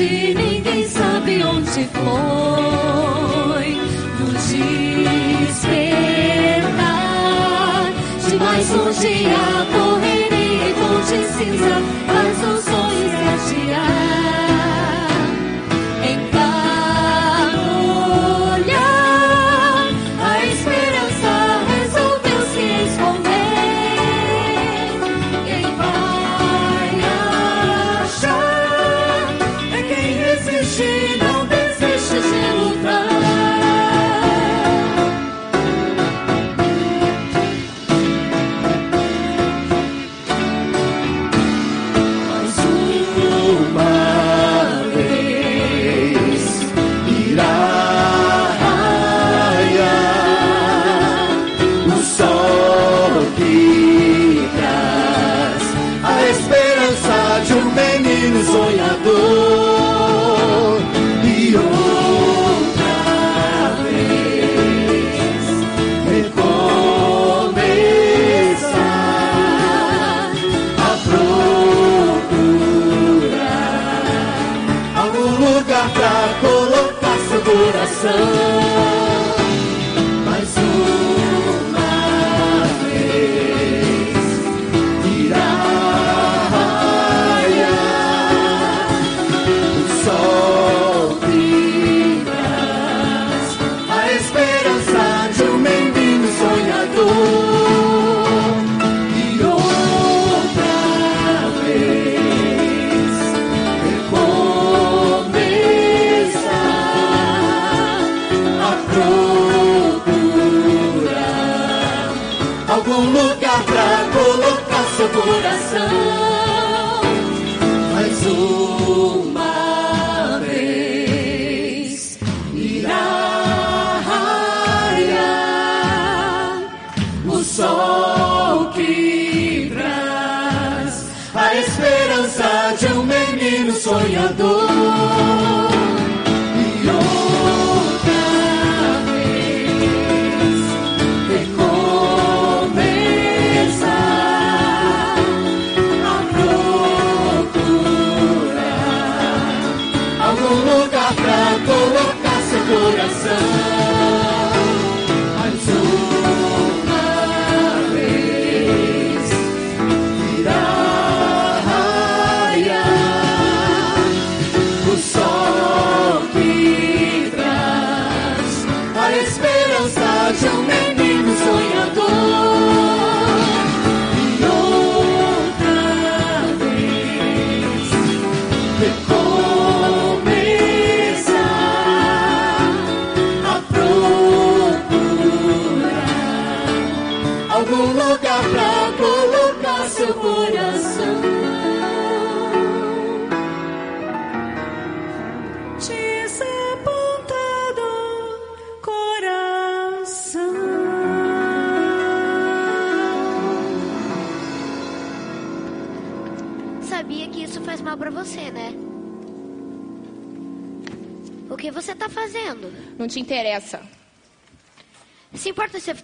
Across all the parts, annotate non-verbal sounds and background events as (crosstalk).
tarde, ninguém sabe onde foi. No despertar, de mais longe a correria e de cinza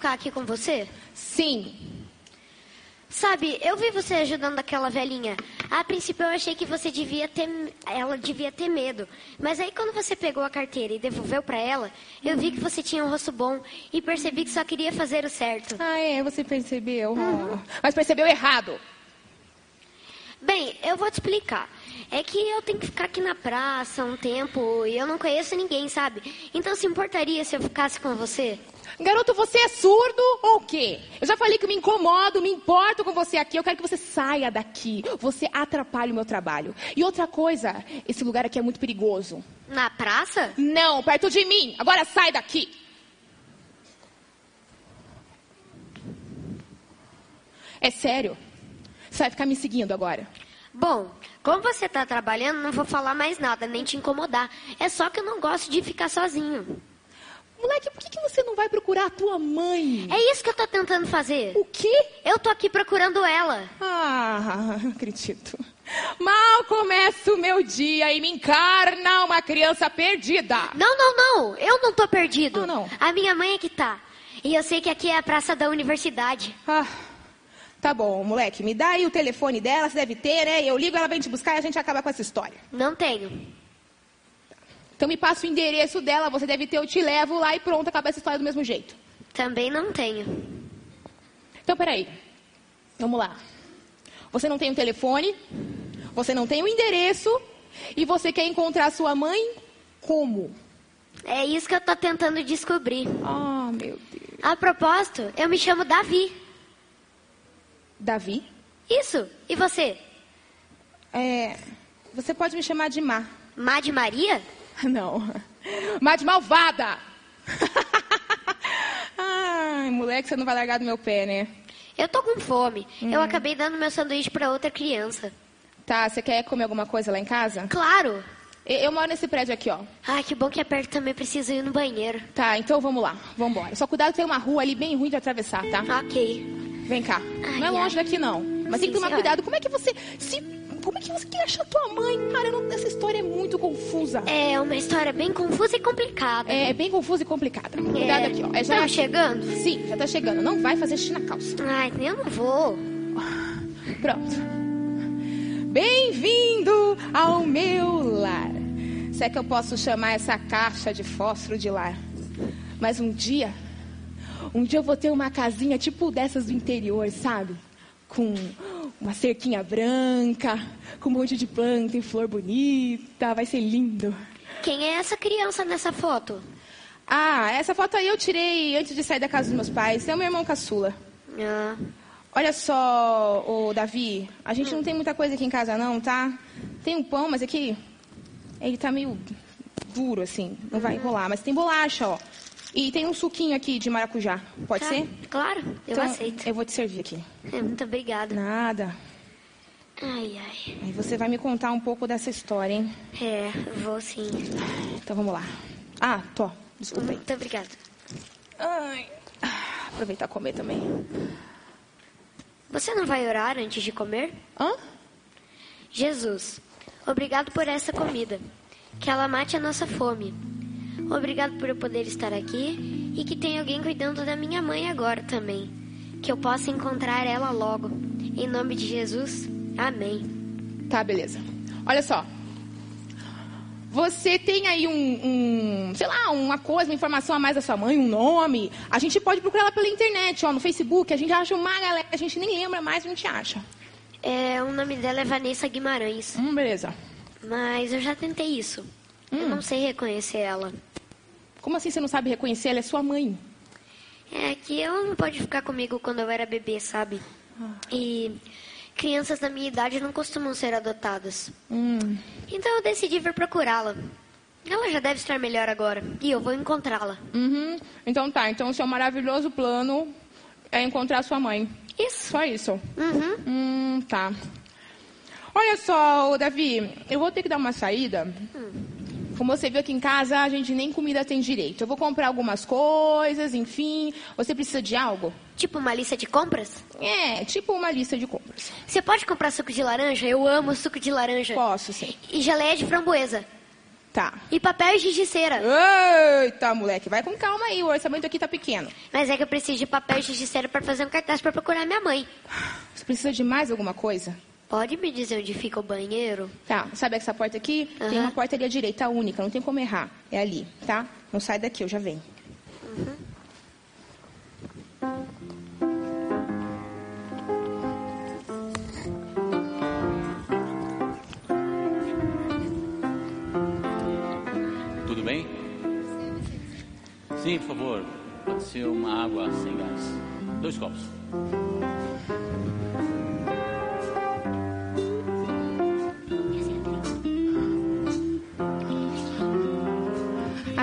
ficar aqui com você? Sim. Sabe, eu vi você ajudando aquela velhinha. A princípio eu achei que você devia ter, ela devia ter medo. Mas aí quando você pegou a carteira e devolveu pra ela, eu vi que você tinha um rosto bom e percebi que só queria fazer o certo. Ah, é, você percebeu. Ah, Mas percebeu errado. Bem, eu vou te explicar. É que eu tenho que ficar aqui na praça um tempo e eu não conheço ninguém, sabe? Então se importaria se eu ficasse com você? Garoto, você é surdo ou o quê? Eu já falei que me incomodo, me importo com você aqui. Eu quero que você saia daqui. Você atrapalha o meu trabalho. E outra coisa, esse lugar aqui é muito perigoso. Na praça? Não, perto de mim. Agora sai daqui. É sério. Você vai ficar me seguindo agora. Bom, como você tá trabalhando, não vou falar mais nada, nem te incomodar. É só que eu não gosto de ficar sozinho. Moleque, por que, que você não vai procurar a tua mãe? É isso que eu tô tentando fazer. O quê? Eu tô aqui procurando ela. Ah, (laughs) não acredito. Mal começa o meu dia e me encarna uma criança perdida. Não, não, não. Eu não tô perdido. Não, não. A minha mãe é que tá. E eu sei que aqui é a praça da universidade. Ah, tá bom, moleque. Me dá aí o telefone dela, você deve ter, né? Eu ligo, ela vem te buscar e a gente acaba com essa história. Não tenho. Então me passa o endereço dela, você deve ter, eu te levo lá e pronto, acaba essa história do mesmo jeito. Também não tenho. Então, peraí. Vamos lá. Você não tem um telefone, você não tem um endereço e você quer encontrar sua mãe como? É isso que eu tô tentando descobrir. Ah, meu Deus. A propósito, eu me chamo Davi. Davi? Isso. E você? É, você pode me chamar de Má. Má de Maria? (laughs) Não. Má de malvada. (laughs) Ai, moleque, você não vai largar do meu pé, né? Eu tô com fome. Eu acabei dando meu sanduíche pra outra criança. Tá, você quer comer alguma coisa lá em casa? Claro. Eu, eu moro nesse prédio aqui, ó. Ai, que bom que é perto também preciso ir no banheiro. Tá, então vamos lá. Vamos embora. Só cuidado, tem uma rua ali bem ruim de atravessar, tá? Ok. Vem cá. Ai, não é longe ai. daqui, não. Mas tem Sim, que tomar senhora. cuidado. Como é que você. Se, como é que você quer achar tua mãe? Cara, não- essa história é muito confusa. É uma história bem confusa e complicada. É, bem confusa e complicada. Cuidado É, aqui, ó. É já... Tá chegando? Sim, já tá chegando. Não vai fazer xixi na calça. Ai, eu não vou. Pronto. Bem-vindo ao meu lar. Se é que eu posso chamar essa caixa de fósforo de lar. Mas um dia, um dia eu vou ter uma casinha tipo dessas do interior, sabe? Com uma cerquinha branca, com um monte de planta e flor bonita. Vai ser lindo. Quem é essa criança nessa foto? Ah, essa foto aí eu tirei antes de sair da casa dos meus pais. É o meu irmão caçula. Ah, Olha só, ô Davi, a gente não tem muita coisa aqui em casa não, tá? Tem um pão, mas aqui ele tá meio duro assim, não vai rolar, mas tem bolacha, ó. E tem um suquinho aqui de maracujá. Pode tá. ser? Claro, eu Então, aceito. Eu vou te servir aqui. É, muito obrigada. Nada. Ai, ai. Aí você vai me contar um pouco dessa história, hein? É, vou sim. Então vamos lá. Ah, tô. Desculpa aí. Muito obrigada. Ai. Ah, Aproveitar e comer também. Você não vai orar antes de comer? Hã? Jesus, obrigado por essa comida. Que ela mate a nossa fome. Obrigado por eu poder estar aqui e que tenha alguém cuidando da minha mãe agora também. Que eu possa encontrar ela logo. Em nome de Jesus, amém. Tá, beleza. Olha só. Você tem aí um, um, sei lá, uma coisa, uma informação a mais da sua mãe, um nome. A gente pode procurar ela pela internet, ó, no Facebook. A gente acha uma galera, a gente nem lembra mais, a gente acha. É, o nome dela é Vanessa Guimarães. Hum, beleza. Mas eu já tentei isso. Eu não sei reconhecer ela. Como assim você não sabe reconhecer? Ela é sua mãe. É que ela não pode ficar comigo quando eu era bebê, sabe? E crianças da minha idade não costumam ser adotadas. Hum, Então eu decidi vir procurá-la. Ela já deve estar melhor agora. E eu vou encontrá-la. uhum. Então tá, então seu maravilhoso plano é encontrar sua mãe. Isso. Só isso. Uhum. Hum, tá. Olha só, Davi, eu vou ter que dar uma saída. Como você viu aqui em casa, a gente nem comida tem direito. Eu vou comprar algumas coisas, enfim. Você precisa de algo? Tipo uma lista de compras? É, tipo uma lista de compras. Você pode comprar suco de laranja? Eu amo suco de laranja. Posso, sim. E geleia de framboesa. Tá. E papel de giz-cera. Eita, moleque, vai com calma aí, o orçamento aqui tá pequeno. Mas é que eu preciso de papel de giz-cera para fazer um cartaz para procurar minha mãe. Você precisa de mais alguma coisa? Pode me dizer onde fica o banheiro? Tá, sabe essa porta aqui? Tem Aham. uma porta ali à direita, única, não tem como errar. É ali, tá? Não sai daqui, eu já venho. Tudo bem? Sim, por favor. Pode ser uma água sem gás. Dois copos.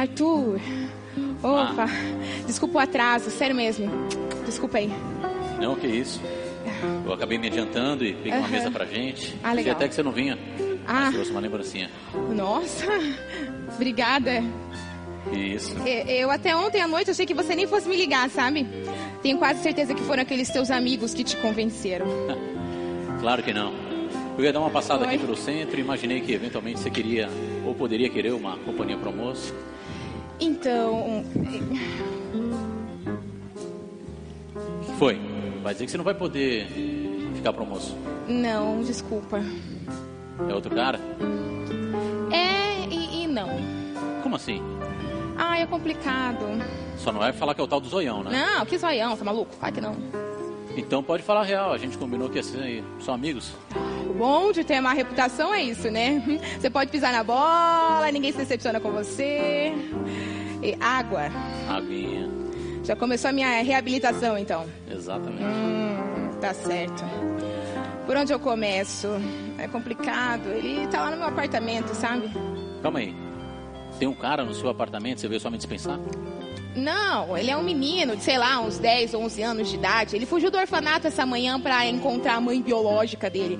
Arthur! Opa! Desculpa o atraso, sério mesmo. Desculpa aí. Não, que isso. Eu acabei me adiantando e peguei uma mesa pra gente. Ah, legal. até que você não vinha. Ah. Mas trouxe uma lembrancinha. Nossa! Obrigada. Isso. Eu até ontem à noite achei que você nem fosse me ligar, sabe? Tenho quase certeza que foram aqueles teus amigos que te convenceram. (laughs) Claro que não. Eu ia dar uma passada Oi. aqui pelo centro e imaginei que eventualmente você queria ou poderia querer uma companhia para almoço. Então, O que foi? Vai dizer que você não vai poder ficar pro almoço. não, desculpa. É outro cara? É e, e não. Como assim? Ah, é complicado. Só não é falar que é o tal do zoião, né? Não, que zoião, tá maluco? Vai que não. Então pode falar real, a gente combinou que assim, são amigos. O bom de ter má reputação é isso, né? Você pode pisar na bola, ninguém se decepciona com você. E água. Aguinha. Já começou a minha reabilitação, então. Exatamente. Hum, tá certo. Por onde eu começo? É complicado. Ele tá lá no meu apartamento, sabe? Calma aí. Tem um cara no seu apartamento, você veio só me dispensar? Não, ele é um menino de, sei lá, uns 10, 11 anos de idade. Ele fugiu do orfanato essa manhã pra encontrar a mãe biológica dele.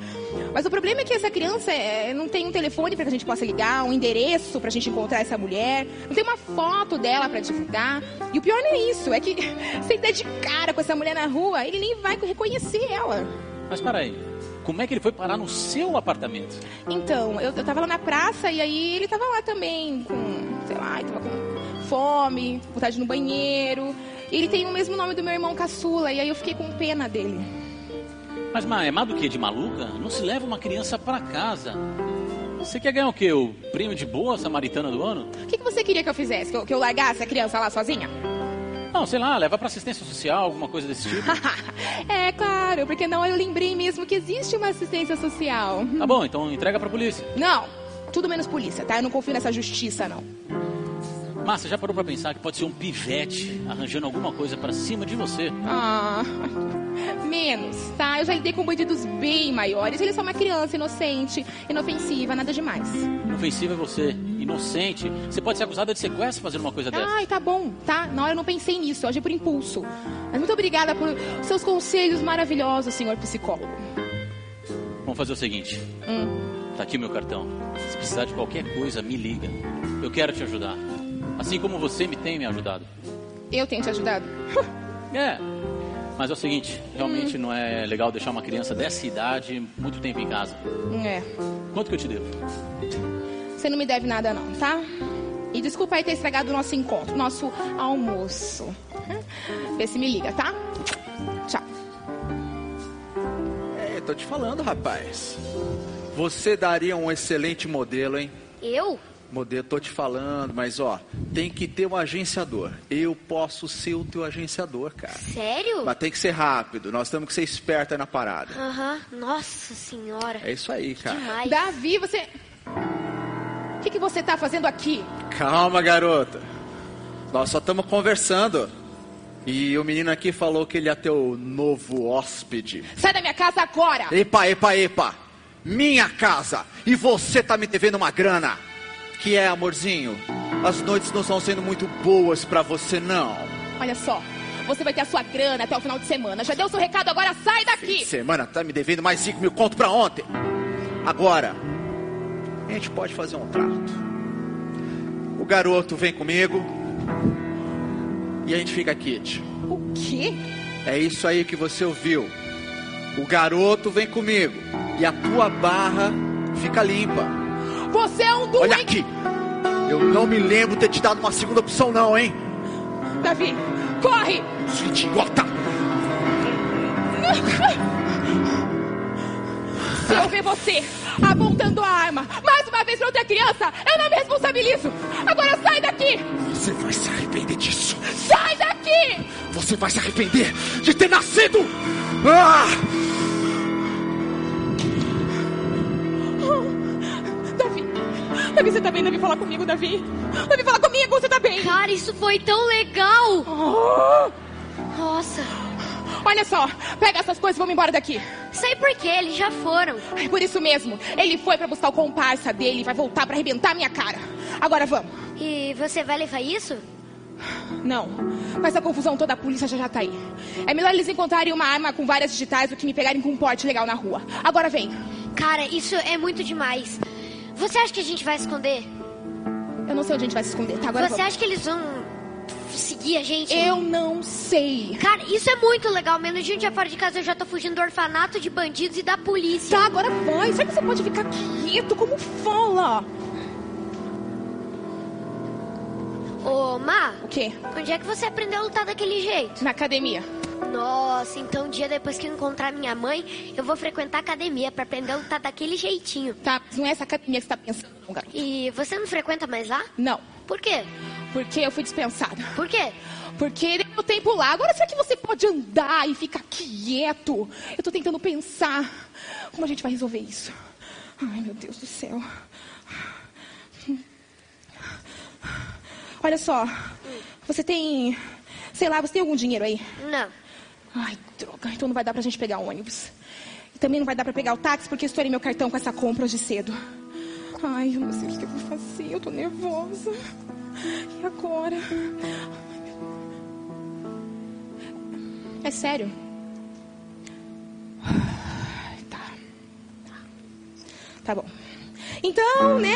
Mas o problema é que essa criança é, não tem um telefone pra que a gente possa ligar, um endereço pra gente encontrar essa mulher, não tem uma foto dela pra divulgar. E o pior não é isso, é que se ele der de cara com essa mulher na rua, ele nem vai reconhecer ela. Mas peraí, como é que ele foi parar no seu apartamento? Então, eu, eu tava lá na praça e aí ele tava lá também com, sei lá, ele tava com fome, vontade no banheiro. Ele tem o mesmo nome do meu irmão caçula e aí eu fiquei com pena dele. Mas ma- é mais do que de maluca? Não se leva uma criança pra casa. Você quer ganhar o quê? O prêmio de boa samaritana do ano? O que, que você queria que eu fizesse? Que eu, que eu largasse a criança lá sozinha? Não, sei lá, leva pra assistência social, alguma coisa desse tipo. (laughs) é, claro, porque não eu lembrei mesmo que existe uma assistência social. Tá bom, então entrega pra polícia. Não, tudo menos polícia, tá? Eu não confio nessa justiça, não. Mas você já parou pra pensar que pode ser um pivete arranjando alguma coisa pra cima de você? Ah, (laughs) menos, tá? Eu já lidei com bandidos bem maiores. Ele é só uma criança inocente, inofensiva, nada demais. Inofensivo é você, inocente. Você pode ser acusada de sequestro fazendo uma coisa dessa. Ai, tá bom, tá? Na hora eu não pensei nisso, eu agi por impulso. Mas muito obrigada por seus conselhos maravilhosos, senhor psicólogo. Vamos fazer o seguinte: Hum. tá aqui o meu cartão. Se precisar de qualquer coisa, me liga. Eu quero te ajudar. Assim como você me tem me ajudado. Eu tenho te ajudado. (laughs) É. Mas é o seguinte, realmente não é legal deixar uma criança dessa idade muito tempo em casa. É. Quanto que eu te devo? Você não me deve nada, não, tá? E desculpa aí ter estragado o nosso encontro, nosso almoço. (laughs) Vê se me liga, tá? Tchau. É, tô te falando, rapaz. Você daria um excelente modelo, hein? Eu? Modelo, tô te falando, mas ó, tem que ter um agenciador. Eu posso ser o teu agenciador, cara. Sério? Mas tem que ser rápido, nós temos que ser esperta na parada. Aham. Nossa senhora. É isso aí, cara. Demais. Davi, você. O que, que você tá fazendo aqui? Calma, garota. Nós só estamos conversando. E o menino aqui falou que ele é teu novo hóspede. Sai da minha casa agora! Epa, epa, epa! Minha casa! E você tá me devendo uma grana! Que é, amorzinho? As noites não estão sendo muito boas pra você, não. Olha só, você vai ter a sua grana até o final de semana. Já deu seu recado, agora sai daqui! Semana tá me devendo mais 5 mil conto pra ontem. Agora, a gente pode fazer um trato. O garoto vem comigo e a gente fica kit. O quê? É isso aí que você ouviu. O garoto vem comigo e a tua barra fica limpa. Você é um doente! Olha aqui. Eu não me lembro ter te dado uma segunda opção, não, hein? Davi, corre! Sua idiota! Se eu ver você apontando a arma mais uma vez pra outra criança, eu não me responsabilizo! Agora sai daqui! Você vai se arrepender disso. Sai daqui! Você vai se arrepender de ter nascido! Ah! Davi, você tá bem? Davi, fala comigo, Davi! Davi, fala comigo, você tá bem! Cara, isso foi tão legal! Oh, Nossa. olha só, pega essas coisas e vamos embora daqui! Sei por quê, eles já foram. Por isso mesmo, ele foi pra buscar o comparsa dele e vai voltar pra arrebentar minha cara. Agora vamos. E você vai levar isso? Não, mas a confusão toda a polícia já já tá aí. É melhor eles encontrarem uma arma com várias digitais do que me pegarem com um porte legal na rua. Agora vem. Cara, isso é muito demais. Você acha que a gente vai esconder? Eu não sei onde a gente vai se esconder, tá? Agora Você acha que eles vão seguir a gente? Eu não sei. Cara, isso é muito legal. Menos de um dia fora de casa eu já tô fugindo do orfanato, de bandidos e da polícia. Tá, agora vai. Será que você pode ficar quieto como fala? Ô, Ma, O quê? onde é que você aprendeu a lutar daquele jeito? Na academia. Nossa, então um dia depois que eu encontrar minha mãe, eu vou frequentar a academia pra aprender a lutar daquele jeitinho. Tá, não é essa academia que você tá pensando, não, garoto. E você não frequenta mais lá? Não. Por quê? Porque eu fui dispensada. Por quê? Porque deu meu tempo lá. Agora será que você pode andar e ficar quieto? Eu tô tentando pensar como a gente vai resolver isso. Ai, meu Deus do céu. Olha só. Você tem. Sei lá, você tem algum dinheiro aí? Não. Ai, droga. Então não vai dar pra gente pegar ônibus. E também não vai dar pra pegar o táxi porque estourei meu cartão com essa compra hoje cedo. Ai, eu não sei o que eu vou fazer. Eu tô nervosa. E agora? É sério? Tá. Tá bom. Então, né?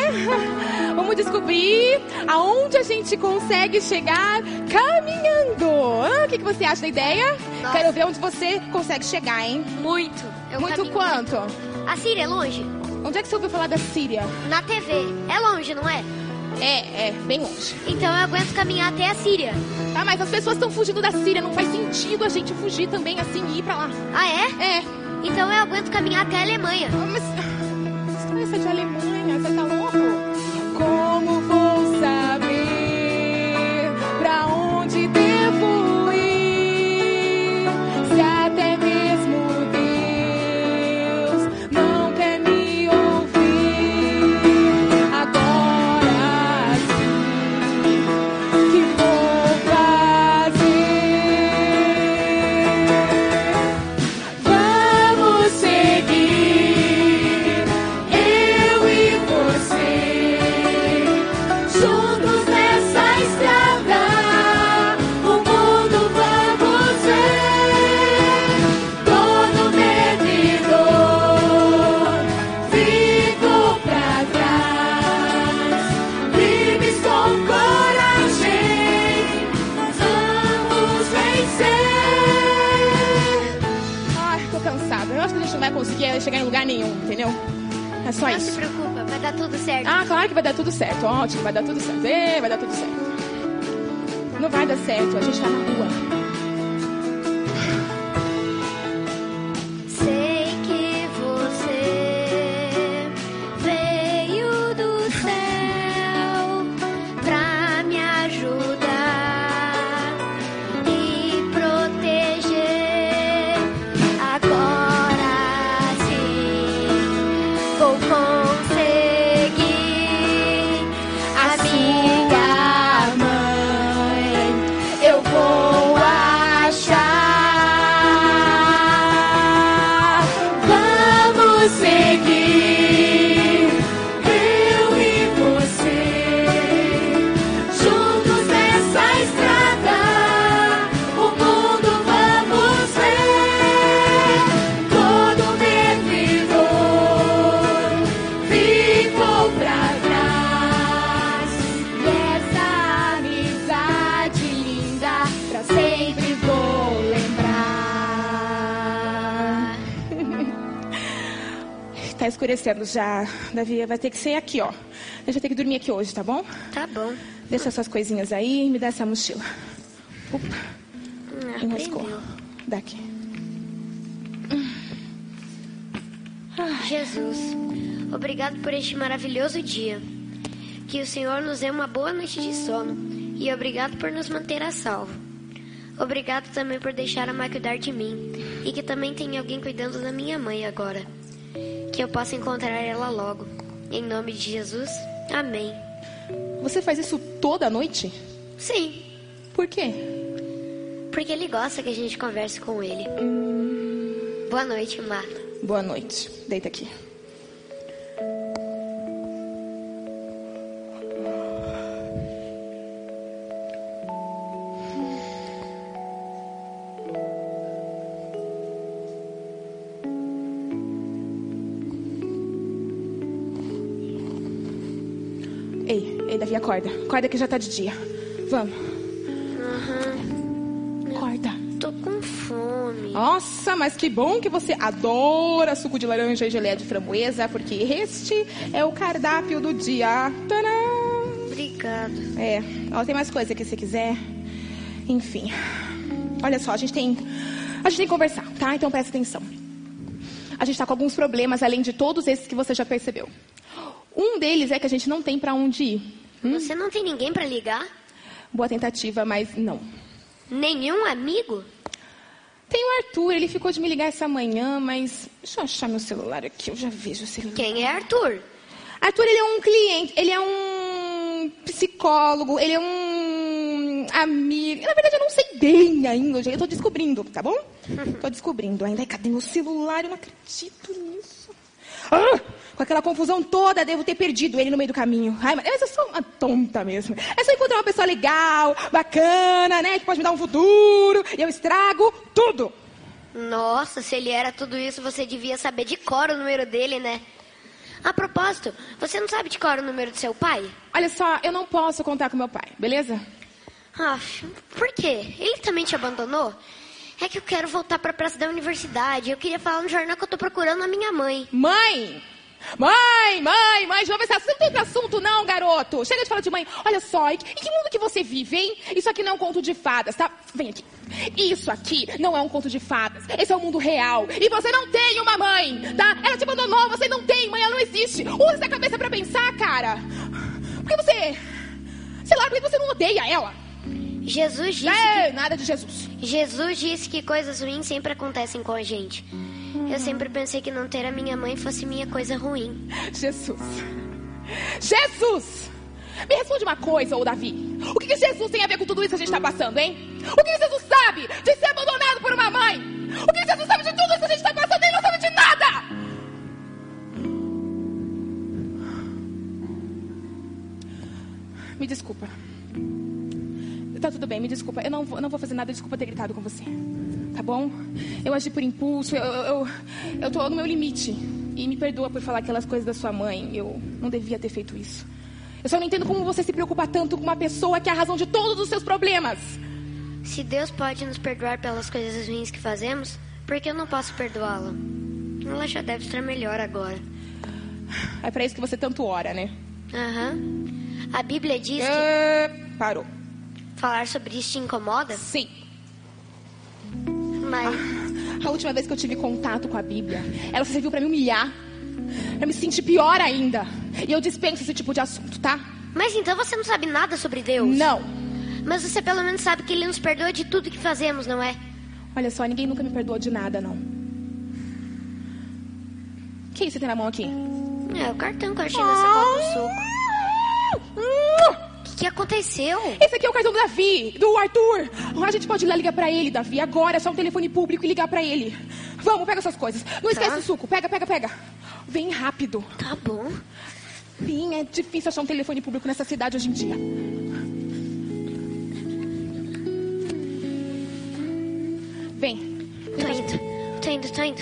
(laughs) Vamos descobrir aonde a gente consegue chegar caminhando. Ah, O que, que você acha da ideia? Nossa. Quero ver onde você consegue chegar, hein? Muito. Eu Muito quanto? muito. A Síria é longe? Onde é que você ouviu falar da Síria? Na TV. É longe, não é? É, é, bem longe. Então eu aguento caminhar até a Síria. Tá, mas as pessoas estão fugindo da Síria. Não faz sentido a gente fugir também assim e ir pra lá. Ah, é? É. Então eu aguento caminhar até a Alemanha. Mas. História é de Alemanha? Você tá louco? Só Não se isso. preocupa, vai dar tudo certo. Ah, claro que vai dar tudo certo. Ótimo, vai dar tudo certo. Ê, vai dar tudo certo. Não vai dar certo, a gente tá na rua. Escurecendo já, Davi. Vai ter que ser aqui, ó. Gente vai ter que dormir aqui hoje, tá bom? Tá bom. Deixa suas coisinhas aí e me dá essa mochila. Opa, Ah, enroscou. Daqui. Jesus, obrigado por este maravilhoso dia. Que o Senhor nos dê uma boa noite de sono. E obrigado por nos manter a salvo. Obrigado também por deixar a mãe cuidar de mim. E que também tenha alguém cuidando da minha mãe agora. Que eu possa encontrar ela logo. Em nome de Jesus, amém. Você faz isso toda noite? Sim, Por quê? porque ele gosta que a gente converse com ele. Boa noite, Má. Boa noite. Deita aqui. Davi, acorda. Acorda que já tá de dia. Vamos. Acorda. Tô com fome. Nossa, mas que bom que você adora suco de laranja e geleia de framboesa, porque este é o cardápio do dia. Tadã! Obrigado. É, ó, tem mais coisa que você quiser. Enfim. Olha só, a gente tem. A gente tem que conversar, tá? Então presta atenção. A gente tá com alguns problemas, além de todos esses que você já percebeu. Um deles é que a gente não tem pra onde ir. Você não tem ninguém pra ligar? Boa tentativa, mas não. Nenhum amigo? Tem o Arthur, ele ficou de me ligar essa manhã, mas. Deixa eu achar meu celular aqui, eu já vejo o celular. Quem é Arthur? Arthur, ele é um cliente, ele é um psicólogo, ele é um amigo. Na verdade, eu não sei bem ainda. Eu tô descobrindo, tá bom? (laughs) Tô descobrindo ainda. Ai, cadê meu celular? Eu não acredito nisso. Ah, com aquela confusão toda, devo ter perdido ele no meio do caminho. Ai, mas eu sou uma tonta mesmo. É só encontrar uma pessoa legal, bacana, né? Que pode me dar um futuro. E eu estrago tudo. Nossa, se ele era tudo isso, você devia saber de cor o número dele, né? A propósito, você não sabe de cor o número do seu pai? Olha só, eu não posso contar com meu pai, beleza? Ah, por quê? Ele também te abandonou? É que eu quero voltar pra praça da universidade. Eu queria falar no jornal que eu tô procurando a minha mãe. Mãe! Mãe, mãe, mãe, de novo esse assunto. Esse assunto, não, garoto. Chega de falar de mãe. Olha só, em que, em que mundo que você vive, hein? Isso aqui não é um conto de fadas, tá? Vem aqui. Isso aqui não é um conto de fadas. Esse é o mundo real. E você não tem uma mãe, tá? Ela te abandonou, você não tem mãe, ela não existe. Usa essa cabeça pra pensar, cara. Por que você. Sei lá, por que você não odeia ela? Jesus disse É, nada de Jesus. que Jesus disse que coisas ruins sempre acontecem com a gente. Eu sempre pensei que não ter a minha mãe fosse minha coisa ruim. Jesus. Jesus! Me responde uma coisa, ô Davi. O que, que Jesus tem a ver com tudo isso que a gente está passando, hein? O que, que Jesus sabe de ser abandonado por uma mãe? O que, que Jesus sabe de tudo isso que a gente está passando? Ele não sabe de nada! Me desculpa. Tá tudo bem, me desculpa. Eu não vou, não vou fazer nada, desculpa ter gritado com você. Tá bom? Eu agi por impulso, eu, eu, eu, eu tô no meu limite. E me perdoa por falar aquelas coisas da sua mãe. Eu não devia ter feito isso. Eu só não entendo como você se preocupa tanto com uma pessoa que é a razão de todos os seus problemas. Se Deus pode nos perdoar pelas coisas ruins que fazemos, por que eu não posso perdoá-la? Ela já deve estar melhor agora. É pra isso que você tanto ora, né? Aham. A Bíblia diz que É, Parou. Falar sobre isso te incomoda, Sim. mas A última vez que eu tive contato com a Bíblia, ela serviu pra me humilhar. Pra me sentir pior ainda. E eu dispenso esse tipo de assunto, tá? Mas então você não sabe nada sobre Deus? Não. Mas você pelo menos sabe que Ele nos perdoa de tudo que fazemos, não é? Olha só, ninguém nunca me perdoou de nada, não. O que você tem na mão aqui? É o cartão que eu achei na sacola do suco. Que, que aconteceu? Esse aqui é o cartão do Davi, do Arthur. A gente pode ir lá ligar pra ele, Davi. Agora é só um telefone público e ligar pra ele. Vamos, pega essas coisas. Não esquece o suco. Pega, pega, pega. Vem rápido. Tá bom. Sim, é difícil achar um telefone público nessa cidade hoje em dia. Vem. Tô indo, tô indo, tô indo.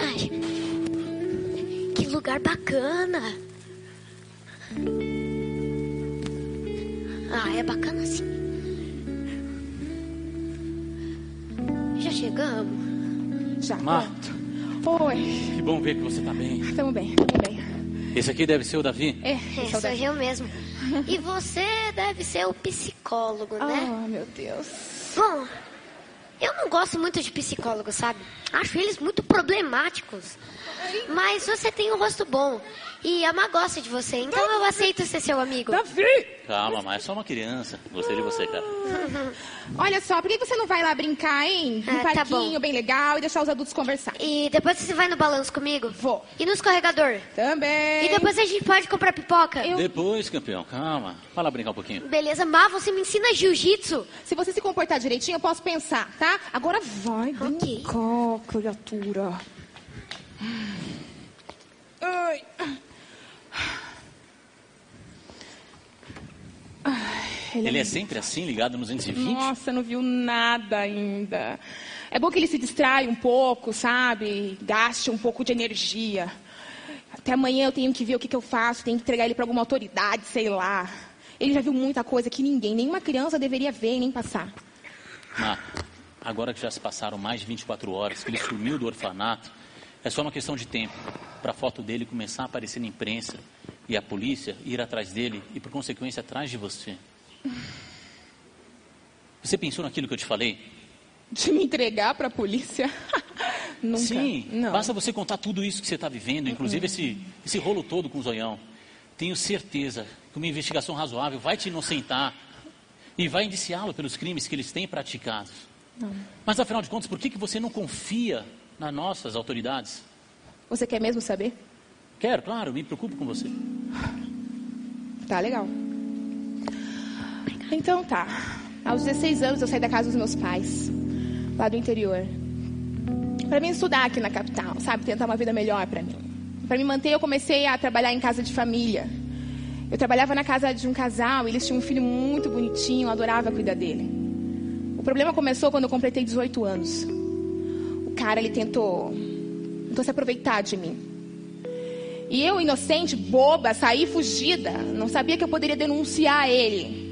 Ai, que lugar bacana. Ah, é bacana sim. Já chegamos? Já. Pronto. Oi. Que bom ver que você tá bem. Tamo bem, tamo bem. Esse aqui deve ser o Davi. É, É, esse é o sou eu mesmo. E você deve ser o psicólogo, né? Oh, meu Deus. Bom, eu não gosto muito de psicólogos, sabe? Acho eles muito problemáticos. Mas você tem um rosto bom. E a Má gosta de você, então eu aceito ser seu amigo. Davi! Calma, mas é só uma criança. Gostei de você, cara. (laughs) Olha só, por que você não vai lá brincar, hein? Um Ah, tá parquinho bom. bem legal e deixar os adultos conversar. E depois você vai no balanço comigo? Vou. E no escorregador? Também. E depois a gente pode comprar pipoca? Eu- Depois, campeão, calma. Vai lá brincar um pouquinho. Beleza, Má, você me ensina jiu-jitsu? Se você se comportar direitinho, eu posso pensar, tá? Agora vai Ok. brincar, criatura. Ai. Ai, Ele é sempre assim, ligado no 220? Nossa, não viu nada ainda. É bom que ele se distrai um pouco, sabe? Gaste um pouco de energia. Até amanhã eu tenho que ver o que, que eu faço, tenho que entregar ele para alguma autoridade, sei lá. Ele já viu muita coisa que ninguém, nenhuma criança deveria ver e nem passar. Ah, agora que já se passaram mais de 24 horas, que ele sumiu do orfanato, é só uma questão de tempo para a foto dele começar a aparecer na imprensa e a polícia ir atrás dele e, por consequência, atrás de você. Você pensou naquilo que eu te falei? De me entregar para a polícia? (laughs) Nunca. Sim, Não. basta você contar tudo isso que você está vivendo, inclusive esse, esse rolo todo com o zoião. Tenho certeza que uma investigação razoável vai te inocentar e vai indiciá-lo pelos crimes que eles têm praticado. Mas afinal de contas, por que, que você não confia nas nossas autoridades? Você quer mesmo saber? Quero, claro, me preocupo com você. Tá legal. Então tá. Aos 16 anos eu saí da casa dos meus pais, lá do interior. Pra mim estudar aqui na capital, sabe? Tentar uma vida melhor pra mim. Pra me manter, eu comecei a trabalhar em casa de família. Eu trabalhava na casa de um casal, e eles tinham um filho muito bonitinho, eu adorava cuidar dele. O problema começou quando eu completei 18 anos. O cara, ele tentou, tentou se aproveitar de mim. E eu, inocente, boba, saí fugida. Não sabia que eu poderia denunciar ele.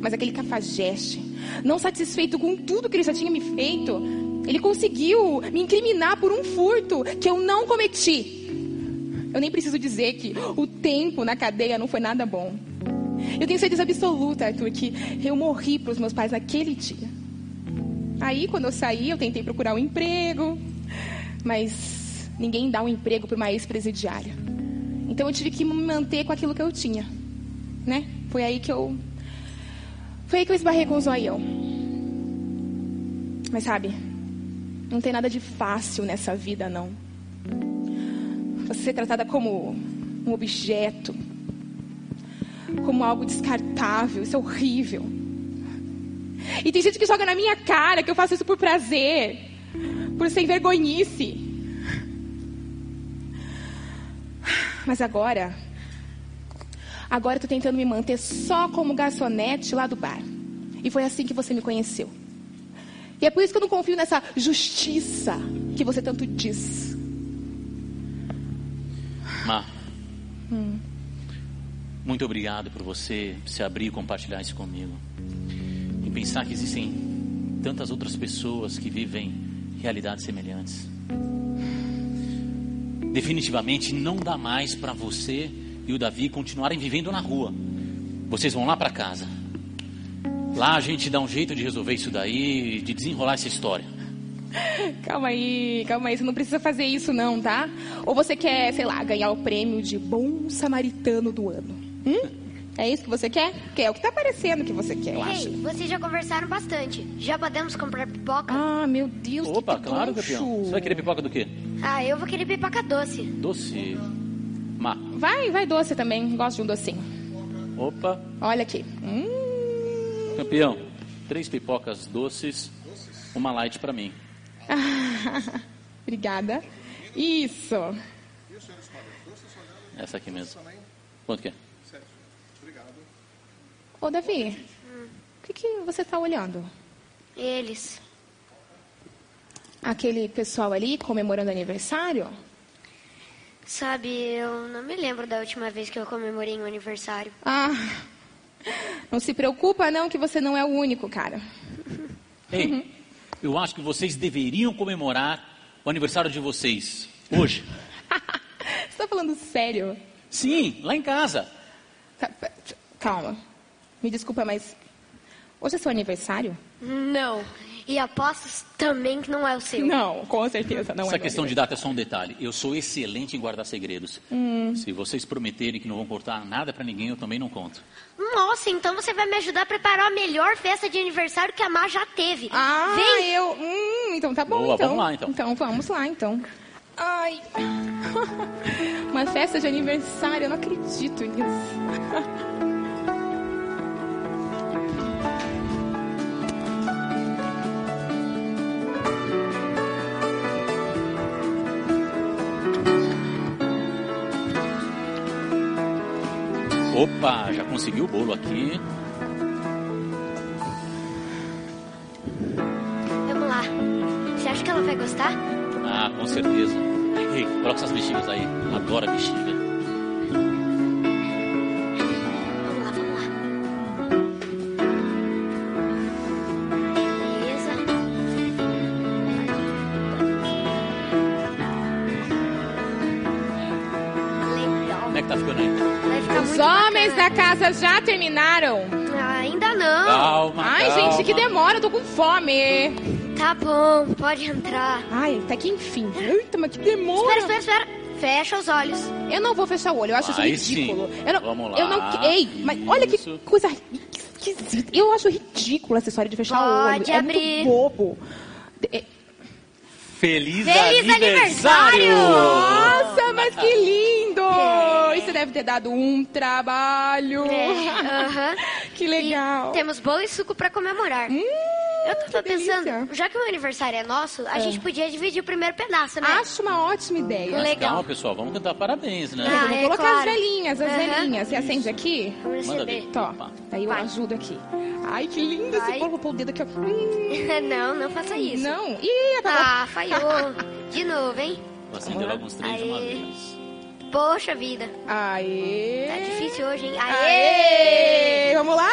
Mas aquele cafajeste, não satisfeito com tudo que ele já tinha me feito, ele conseguiu me incriminar por um furto que eu não cometi. Eu nem preciso dizer que o tempo na cadeia não foi nada bom. Eu tenho certeza absoluta, Arthur, que eu morri para os meus pais naquele dia. Aí, quando eu saí, eu tentei procurar um emprego, mas ninguém dá um emprego para uma ex-presidiária. Então eu tive que me manter com aquilo que eu tinha, né? Foi aí que eu foi aí que eu esbarrei com o zoião. Mas sabe, não tem nada de fácil nessa vida, não. Você ser tratada como um objeto, como algo descartável, isso é horrível. E tem gente que joga na minha cara que eu faço isso por prazer, por sem vergonhice. Mas agora, agora eu tô tentando me manter só como garçonete lá do bar. E foi assim que você me conheceu. E é por isso que eu não confio nessa justiça que você tanto diz. Má, muito obrigado por você se abrir e compartilhar isso comigo. E pensar que existem tantas outras pessoas que vivem realidades semelhantes. Definitivamente não dá mais para você e o Davi continuarem vivendo na rua. Vocês vão lá para casa. Lá a gente dá um jeito de resolver isso daí, de desenrolar essa história. Calma aí, calma aí, você não precisa fazer isso não, tá? Ou você quer, sei lá, ganhar o prêmio de bom samaritano do ano? Hum? É isso que você quer? Que é o que tá parecendo que você quer, eu acho. Ei, vocês já conversaram bastante. Já podemos comprar pipoca? Ah, meu Deus, Opa, que claro, campeão. Você vai querer pipoca do quê? Ah, eu vou querer pipoca doce. Doce. Má. Vai, vai doce também, gosto de um docinho. Opa, Olha aqui. Hum, campeão. Três pipocas doces, uma light para mim. (laughs) Obrigada. Isso. Essa aqui mesmo. Quanto que é? Ô, Davi, o que, que você tá olhando? Eles. Aquele pessoal ali comemorando aniversário? Sabe, eu não me lembro da última vez que eu comemorei um aniversário. Ah, não se preocupa não que você não é o único, cara. Ei, eu acho que vocês deveriam comemorar o aniversário de vocês hoje. (laughs) Você tá falando sério? Sim, lá em casa. Calma. Me desculpa, mas hoje é seu aniversário? Não. E apostas também que não é o seu. Não, com certeza não Essa é. questão de data é só um detalhe. Eu sou excelente em guardar segredos. Hum. Se vocês prometerem que não vão cortar nada pra ninguém, eu também não conto. Nossa, então você vai me ajudar a preparar a melhor festa de aniversário que a Má já teve. Ah, Vem! eu. Hum, então tá bom, Boa, então. vamos lá, então. Então vamos lá, então. Ai. (laughs) Uma festa de aniversário, eu não acredito nisso. (laughs) Opa, já consegui o bolo aqui. Vamos lá. Você acha que ela vai gostar? Ah, com certeza. Ei, coloca essas bexigas aí. Adoro bexiga. Da casa já terminaram? Ainda não. Calma, Ai, calma. gente, que demora, eu tô com fome. Tá bom, pode entrar. Ai, até que enfim. Eita, mas que demora. Espera, espera, espera. Fecha os olhos. Eu não vou fechar o olho, eu acho Vai isso ridículo. sim. Eu não, Vamos lá. Eu não, ei, mas olha que Isso. coisa esquisita. Eu acho ridícula essa história de fechar o olho. Pode É abrir. muito bobo. É- Feliz, Feliz aniversário! Nossa, mas que lindo! Isso deve ter dado um trabalho. É, (laughs) aham. Que legal. E temos bolo e suco pra comemorar. Hum, Eu tava que delícia. pensando, já que o meu aniversário é nosso, a gente podia dividir o primeiro pedaço, né? Acho uma ótima ideia. Legal. Calma, pessoal, vamos cantar parabéns, né? Ah, Vamos é colocar claro. as velhinhas, as Aham. velhinhas. Você acende aqui? Vamos Manda receber. ver. Tó, daí eu Vai. ajudo aqui. Ai, que lindo esse Vai. bolo. Vou pôr o dedo aqui, ó. (laughs) não, não faça isso. Não. Ih, apagou. Ah, falhou. De novo, hein? Vou acender logo uns três de uma vez. Poxa vida. Aê. Tá difícil hoje, hein? Aê! Aê! Vamos lá?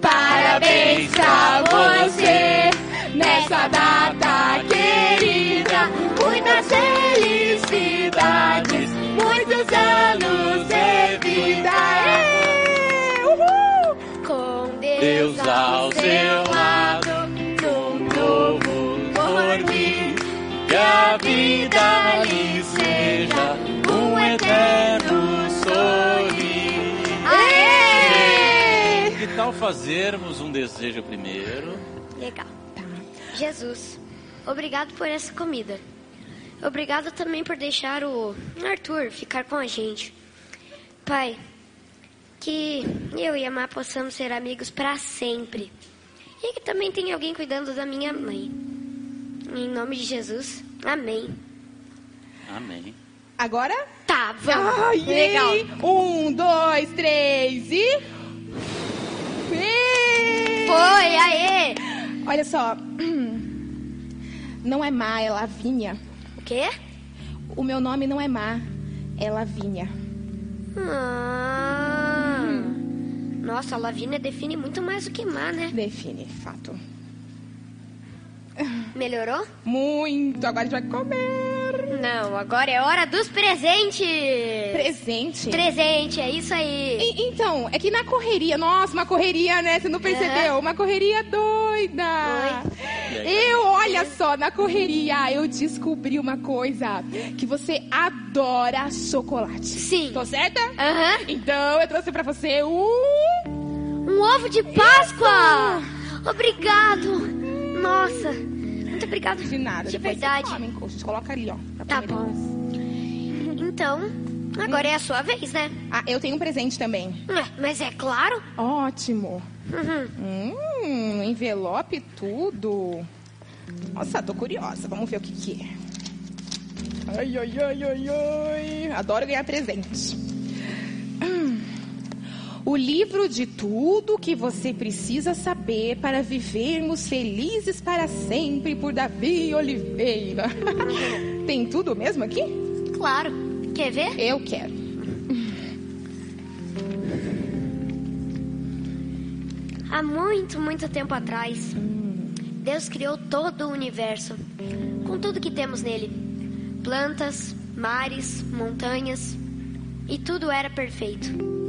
Parabéns pra você nessa data querida. Muitas felicidades, muitos anos de vida. Aê! Uhul! Com Deus, Deus ao seu lado, num novo dormir, que a vida Fazermos um desejo primeiro? Legal. Jesus, obrigado por essa comida. Obrigado também por deixar o Arthur ficar com a gente. Pai, que eu e a Má possamos ser amigos para sempre. E que também tenha alguém cuidando da minha mãe. Em nome de Jesus, amém. Amém. Agora? Tá, vamos. Ai, Legal. Um, dois, três e. Foi, aê! Olha só. Não é má, é Lavínia. O quê? O meu nome não é má, é Lavínia. Ah. Nossa, a Lavínia define muito mais do que má, né? Define, fato. Melhorou? Muito, agora a gente vai comer. Não, agora é hora dos presentes. Presente. Presente, é isso aí. E- então, é que na correria, nossa, uma correria, né? Você não percebeu? Uma correria doida. Eu, olha só, na correria eu descobri uma coisa: que você adora chocolate. Sim. Tô certa? Aham. Então eu trouxe pra você um. Um ovo de Páscoa! Obrigado! Nossa, muito obrigado. De nada, De depois verdade. você come, coloca ali, ó. Tá comer bom. Então, agora é a sua vez, né? Ah, eu tenho um presente também. É, Mas é claro. Ótimo. Uhum. Hum, envelope tudo. Nossa, tô curiosa. Vamos ver o que que é. Ai, ai, ai, ai, ai. Adoro ganhar presente. Hum. O livro de tudo que você precisa saber para vivermos felizes para sempre por Davi Oliveira. (laughs) Tem tudo mesmo aqui? Claro. Quer ver? Eu quero. Há muito, muito tempo atrás, Deus criou todo o universo, com tudo que temos nele: plantas, mares, montanhas, e tudo era perfeito.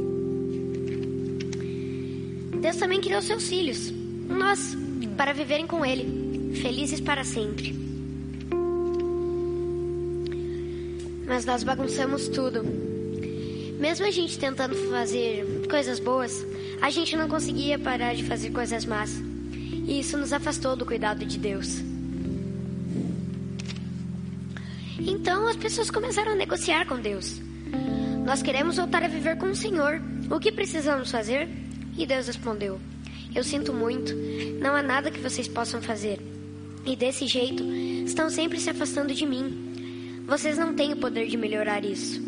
Deus também criou seus filhos, nós, para viverem com Ele, felizes para sempre. Mas nós bagunçamos tudo. Mesmo a gente tentando fazer coisas boas, a gente não conseguia parar de fazer coisas más. E isso nos afastou do cuidado de Deus. Então as pessoas começaram a negociar com Deus. Nós queremos voltar a viver com o Senhor. O que precisamos fazer? E Deus respondeu: Eu sinto muito, não há nada que vocês possam fazer. E desse jeito, estão sempre se afastando de mim. Vocês não têm o poder de melhorar isso.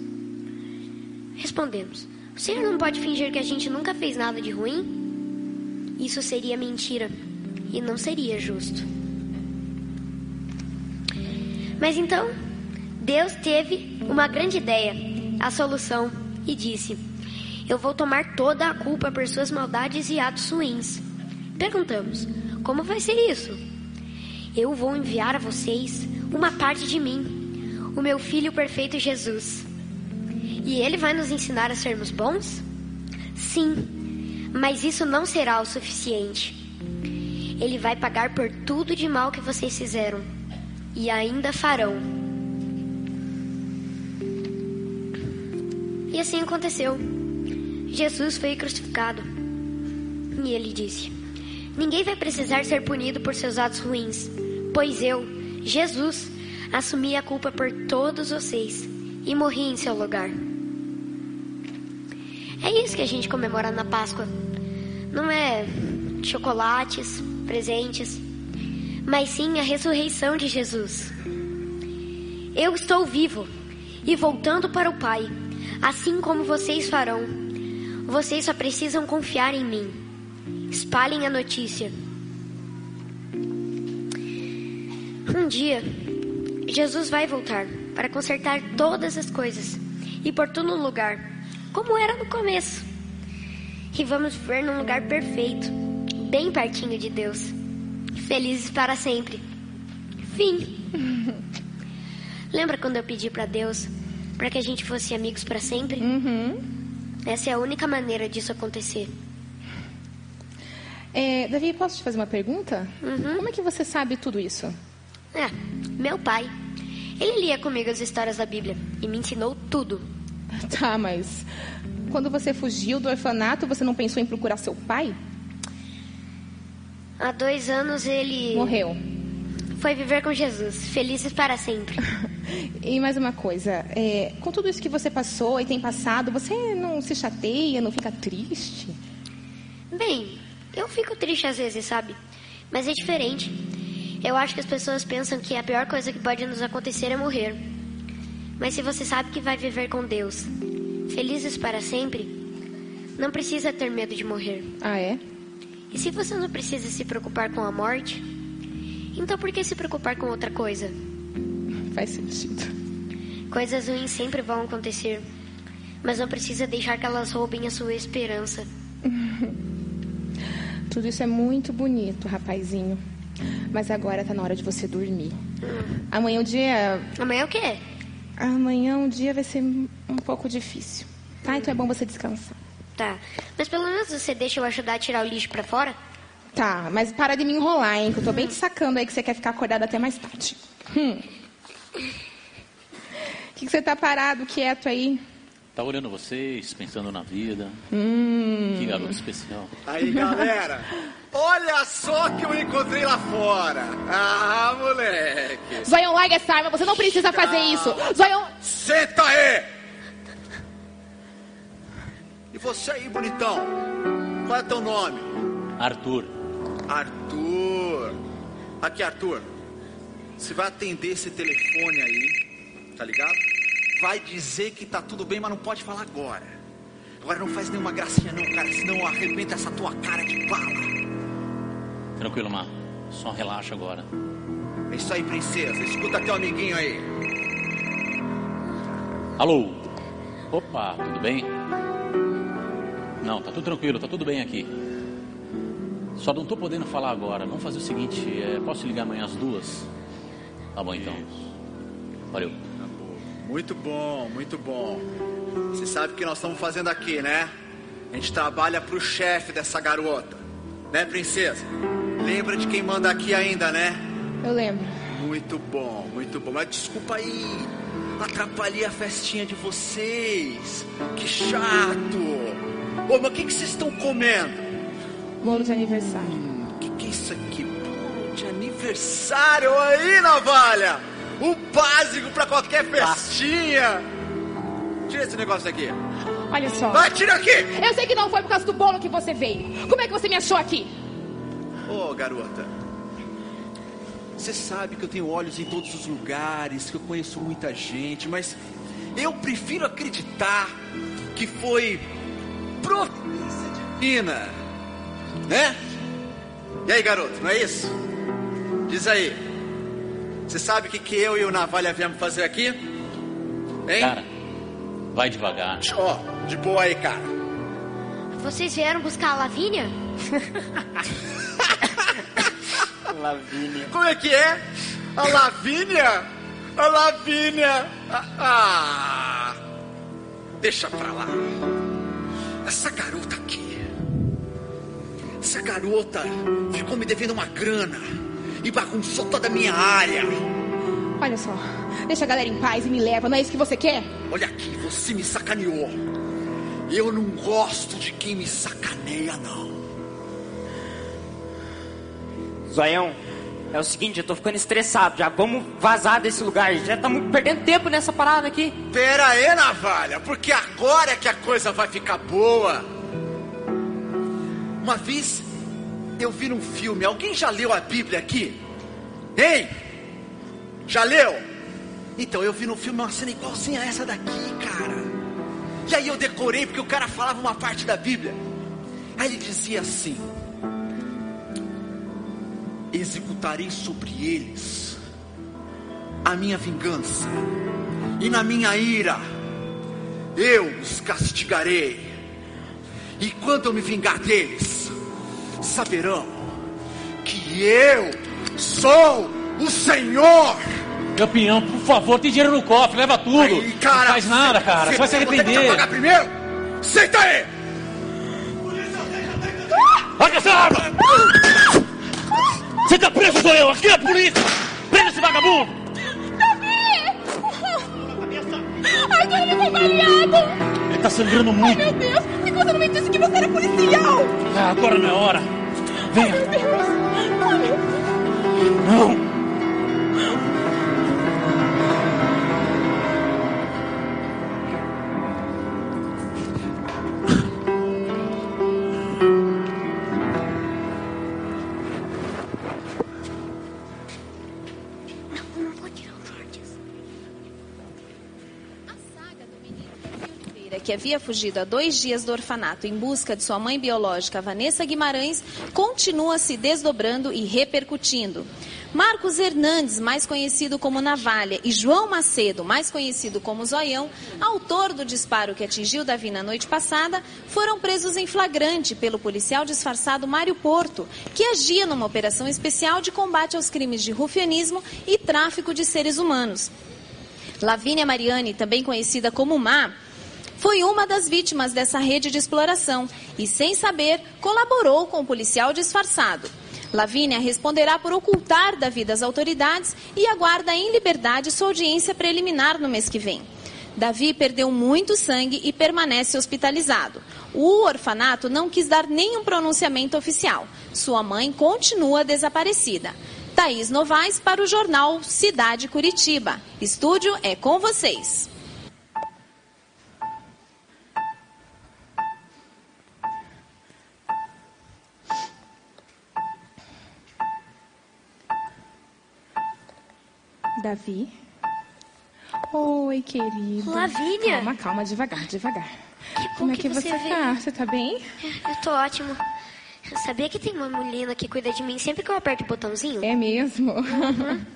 Respondemos: O Senhor não pode fingir que a gente nunca fez nada de ruim? Isso seria mentira e não seria justo. Mas então, Deus teve uma grande ideia, a solução, e disse: Eu vou tomar toda a culpa por suas maldades e atos ruins. Perguntamos: Como vai ser isso? Eu vou enviar a vocês uma parte de mim, o meu filho perfeito Jesus. E ele vai nos ensinar a sermos bons? Sim, mas isso não será o suficiente. Ele vai pagar por tudo de mal que vocês fizeram e ainda farão. E assim aconteceu. Jesus foi crucificado. E ele disse: Ninguém vai precisar ser punido por seus atos ruins, pois eu, Jesus, assumi a culpa por todos vocês e morri em seu lugar. É isso que a gente comemora na Páscoa. Não é chocolates, presentes, mas sim a ressurreição de Jesus. Eu estou vivo e voltando para o Pai, assim como vocês farão. Vocês só precisam confiar em mim. Espalhem a notícia. Um dia, Jesus vai voltar para consertar todas as coisas e pôr tudo no lugar, como era no começo. E vamos viver num lugar perfeito, bem pertinho de Deus, felizes para sempre. Fim. (laughs) Lembra quando eu pedi para Deus para que a gente fosse amigos para sempre? Uhum. Essa é a única maneira disso acontecer. É, Davi, posso te fazer uma pergunta? Uhum. Como é que você sabe tudo isso? É, meu pai. Ele lia comigo as histórias da Bíblia e me ensinou tudo. (laughs) Tá, mas quando você fugiu do orfanato, você não pensou em procurar seu pai? Há dois anos ele Morreu. foi viver com Jesus, felizes para sempre. (laughs) E mais uma coisa, é, com tudo isso que você passou e tem passado, você não se chateia, não fica triste? Bem, eu fico triste às vezes, sabe? Mas é diferente. Eu acho que as pessoas pensam que a pior coisa que pode nos acontecer é morrer. Mas se você sabe que vai viver com Deus, felizes para sempre, não precisa ter medo de morrer. Ah, é? E se você não precisa se preocupar com a morte, então por que se preocupar com outra coisa? Faz sentido. Coisas ruins sempre vão acontecer, mas não precisa deixar que elas roubem a sua esperança. (laughs) Tudo isso é muito bonito, rapazinho. Mas agora tá na hora de você dormir. Amanhã o dia. Amanhã o quê? Amanhã um dia vai ser um pouco difícil. Tá? Então é bom você descansar. Tá. Mas pelo menos você deixa eu ajudar a tirar o lixo pra fora? Tá, mas para de me enrolar, hein? Que eu tô bem te sacando aí que você quer ficar acordado até mais tarde. Hum. O (laughs) que, que você tá parado, quieto aí? Tá olhando vocês, pensando na vida. Hum. Que garoto especial. Aí, galera, (laughs) olha só que eu encontrei lá fora. Ah, moleque. Zoião, larga essa arma. Você não precisa fazer isso. Zoião. Senta aí! E você aí, bonitão? Qual é teu nome? Arthur, Arthur. Aqui, Arthur. Você vai atender esse telefone aí, tá ligado? Vai dizer que tá tudo bem, mas não pode falar agora. Agora não faz nenhuma gracinha não, cara, senão eu arrebento essa tua cara de bala. tranquilo, Mar. Só relaxa agora. É isso aí, princesa. Escuta teu amiguinho aí. Alô? Opa, tudo bem? Não, tá tudo tranquilo, tá tudo bem aqui. Só não tô podendo falar agora. Vamos fazer o seguinte, é, posso ligar amanhã às duas? Tá bom então. Valeu. Muito bom, muito bom. Você sabe o que nós estamos fazendo aqui, né? A gente trabalha pro chefe dessa garota. Né, princesa? Lembra de quem manda aqui ainda, né? Eu lembro. Muito bom, muito bom. Mas desculpa aí. Atrapalhei a festinha de vocês. Que chato. Ô, mas o que, que vocês estão comendo? Bolo de aniversário. O que, que é isso aqui? De aniversário aí, navalha! O básico pra qualquer festinha! Tira esse negócio daqui. Olha só. Vai, tira aqui! Eu sei que não foi por causa do bolo que você veio. Como é que você me achou aqui? Ô, garota. Você sabe que eu tenho olhos em todos os lugares, que eu conheço muita gente, mas eu prefiro acreditar que foi providência divina, né? E aí, garoto, não é isso? Diz aí. Você sabe o que, que eu e o Navalha viemos fazer aqui? Hein? Cara, vai devagar. Ó, de boa aí, cara. Vocês vieram buscar a (laughs) Lavínia? Como é que é? A Lavínia? A Lavínia. Ah, ah. deixa pra lá. Essa garota aqui. Essa garota ficou me devendo uma grana e bagunçou toda a minha área. Olha só, deixa a galera em paz e me leva, não é isso que você quer? Olha aqui, você me sacaneou. Eu não gosto de quem me sacaneia, não. Zoião, é o seguinte, eu tô ficando estressado já. Vamos vazar desse lugar. Já estamos perdendo tempo nessa parada aqui. Pera aí, navalha, porque agora é que a coisa vai ficar boa. Uma vez eu vi num filme, alguém já leu a Bíblia aqui? Hein? Já leu? Então eu vi no filme uma cena igualzinha a essa daqui, cara. E aí eu decorei porque o cara falava uma parte da Bíblia. Aí ele dizia assim: Executarei sobre eles a minha vingança, e na minha ira eu os castigarei. E quando eu me vingar deles, saberão que eu sou o Senhor. Meu pinhão, por favor, tem dinheiro no cofre, leva tudo. Aí, cara, não faz nada, cara. Você vai se vai ter que arrepender. pagar primeiro? Senta aí! Larga essa arma! Você tá preso, sou eu! Aqui é a polícia! Prenda esse vagabundo! Ai, tô muito baleado! Ele tá sangrando muito. Meu Deus, por que você não me disse que você era policial? Ah, agora não é hora. Venha. Meu que havia fugido há dois dias do orfanato em busca de sua mãe biológica, Vanessa Guimarães, continua se desdobrando e repercutindo. Marcos Hernandes, mais conhecido como Navalha, e João Macedo, mais conhecido como Zoião, autor do disparo que atingiu Davi na noite passada, foram presos em flagrante pelo policial disfarçado Mário Porto, que agia numa operação especial de combate aos crimes de rufianismo e tráfico de seres humanos. Lavínia Mariani, também conhecida como Má, foi uma das vítimas dessa rede de exploração e, sem saber, colaborou com o policial disfarçado. Lavínia responderá por ocultar Davi das autoridades e aguarda em liberdade sua audiência preliminar no mês que vem. Davi perdeu muito sangue e permanece hospitalizado. O orfanato não quis dar nenhum pronunciamento oficial. Sua mãe continua desaparecida. Thaís Novaes para o jornal Cidade Curitiba. Estúdio é com vocês. Davi. Oi, querido. Lavínia. Calma, calma, devagar, devagar. Como é que que você você tá? Você tá bem? Eu tô ótimo. Eu sabia que tem uma menina que cuida de mim sempre que eu aperto o botãozinho? É mesmo? (laughs)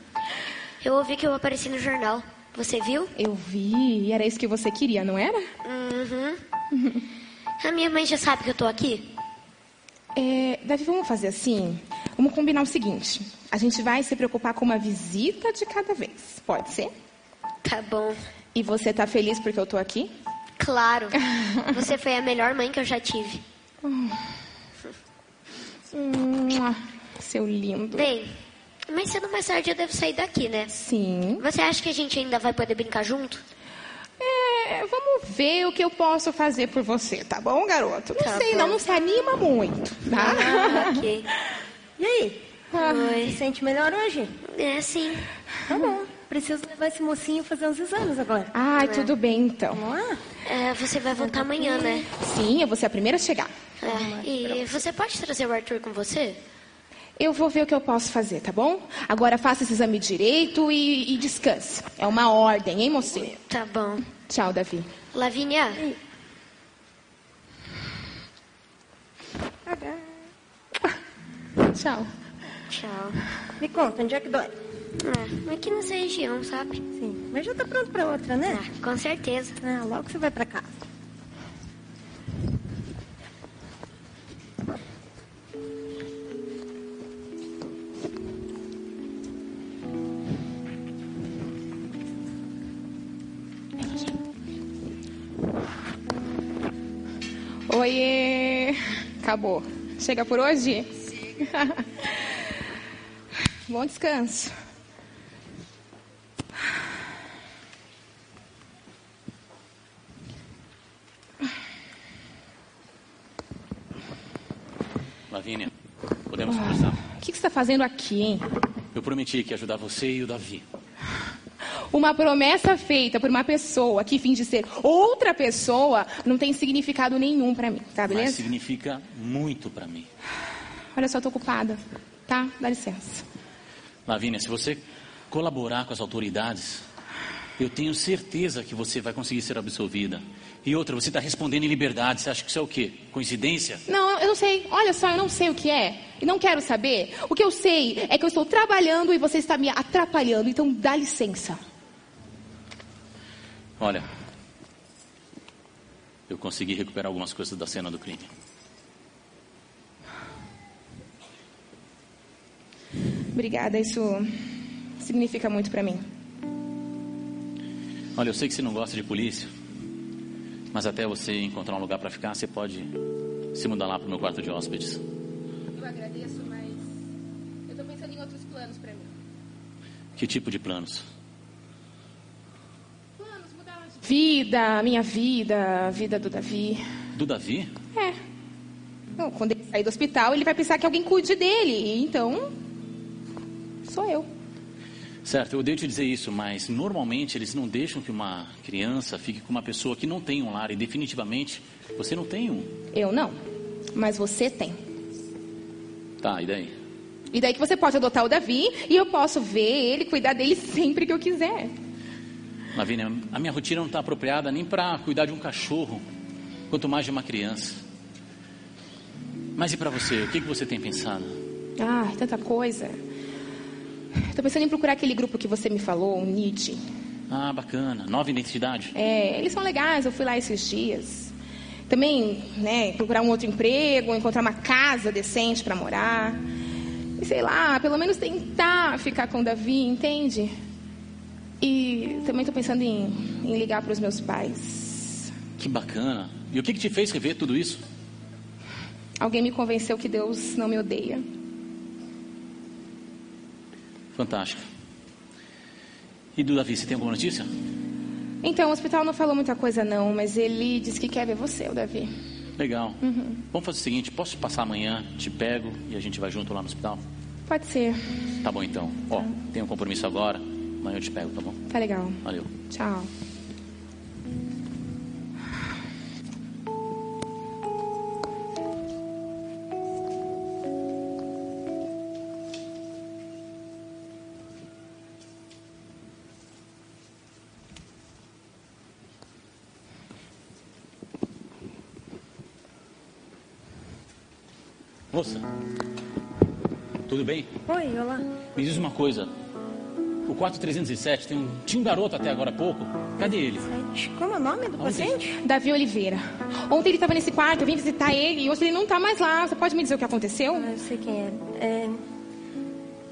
Eu ouvi que eu apareci no jornal. Você viu? Eu vi, era isso que você queria, não era? Uhum. (laughs) A minha mãe já sabe que eu tô aqui? É, Davi, vamos fazer assim? Vamos combinar o seguinte: a gente vai se preocupar com uma visita de cada vez. Pode ser? Tá bom. E você tá feliz porque eu tô aqui? Claro. (laughs) Você foi a melhor mãe que eu já tive. Mua, seu lindo. Bem, mais cedo ou mais tarde eu devo sair daqui, né? Sim. Você acha que a gente ainda vai poder brincar junto? É, vamos ver o que eu posso fazer por você, tá bom, garoto? Não Tá sei, bom. não, não se anima muito, tá? Ah, ok. (laughs) E aí? Oi. Se sente melhor hoje? É, sim. Tá bom. Preciso levar esse mocinho fazer uns exames agora. Ai, tudo bem então. Vamos lá? É, você vai voltar amanhã, né? Sim, eu vou ser a primeira a chegar. É, e você pode trazer o Arthur com você? Eu vou ver o que eu posso fazer, tá bom? Agora faça esse exame direito e, e descanse. É uma ordem, hein, mocinho? Tá bom. Tchau, Davi. Lavínia, Tchau. Tchau. Me conta, onde é que dói? É, aqui nessa região, sabe? Sim, mas já tá pronto pra outra, né? Ah, com certeza. Ah, logo você vai pra casa. Oiê! Acabou. Chega por hoje? (laughs) Bom descanso. Lavínia, podemos conversar. O que, que você está fazendo aqui, hein? Eu prometi que ia ajudar você e o Davi. Uma promessa feita por uma pessoa que finge ser outra pessoa não tem significado nenhum para mim, tá beleza? Mas significa muito para mim. Olha só, tô ocupada, tá? Dá licença. Lavínia, se você colaborar com as autoridades, eu tenho certeza que você vai conseguir ser absolvida. E outra, você está respondendo em liberdade. Você acha que isso é o quê? Coincidência? Não, eu não sei. Olha só, eu não sei o que é. E não quero saber. O que eu sei é que eu estou trabalhando e você está me atrapalhando. Então dá licença. Olha, eu consegui recuperar algumas coisas da cena do crime. Obrigada, isso significa muito pra mim. Olha, eu sei que você não gosta de polícia, mas até você encontrar um lugar para ficar, você pode se mudar lá para o meu quarto de hóspedes. Eu agradeço, mas eu tô pensando em outros planos pra mim. Que tipo de planos? Planos, mudar de vida, minha vida, a vida do Davi. Do Davi? É. Bom, quando ele sair do hospital, ele vai pensar que alguém cuide dele. Então, sou eu. Certo, eu odeio te dizer isso, mas normalmente eles não deixam que uma criança fique com uma pessoa que não tem um lar. E definitivamente você não tem um. Eu não. Mas você tem. Tá, e daí? E daí que você pode adotar o Davi e eu posso ver ele, cuidar dele sempre que eu quiser. Lavínia, a minha rotina não está apropriada nem para cuidar de um cachorro, quanto mais de uma criança. Mas e para você? O que, que você tem pensado? Ah, tanta coisa. Tô pensando em procurar aquele grupo que você me falou, o NID. Ah, bacana. Nova identidade? É, eles são legais, eu fui lá esses dias. Também, né, procurar um outro emprego, encontrar uma casa decente para morar. E sei lá, pelo menos tentar ficar com o Davi, entende? E também tô pensando em, em ligar para os meus pais. Que bacana. E o que, que te fez rever tudo isso? Alguém me convenceu que Deus não me odeia. Fantástico. E do Davi, você tem alguma notícia? Então, o hospital não falou muita coisa não, mas ele disse que quer ver você, o Davi. Legal. Vamos fazer o seguinte, posso passar amanhã, te pego e a gente vai junto lá no hospital? Pode ser. Tá bom então. Ó, tenho um compromisso agora, amanhã eu te pego, tá bom? Tá legal. Valeu. Tchau. Moça, tudo bem? Oi, olá. Me diz uma coisa. O 4307 tem um, tinha um garoto até agora há pouco. Cadê ele? Como é o nome do paciente? Davi Oliveira. Ontem ele estava nesse quarto, eu vim visitar ele e hoje ele não está mais lá. Você pode me dizer o que aconteceu? Ah, eu sei quem é. É,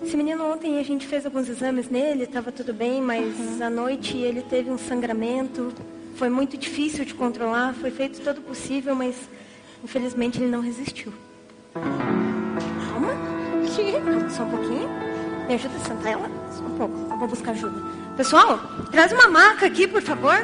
Esse menino ontem a gente fez alguns exames nele, estava tudo bem, mas à noite ele teve um sangramento. Foi muito difícil de controlar, foi feito todo o possível, mas infelizmente ele não resistiu. Calma. Que? Só um pouquinho. Me ajuda a sentar ela? Só um pouco. Eu vou buscar ajuda. Pessoal, traz uma maca aqui, por favor.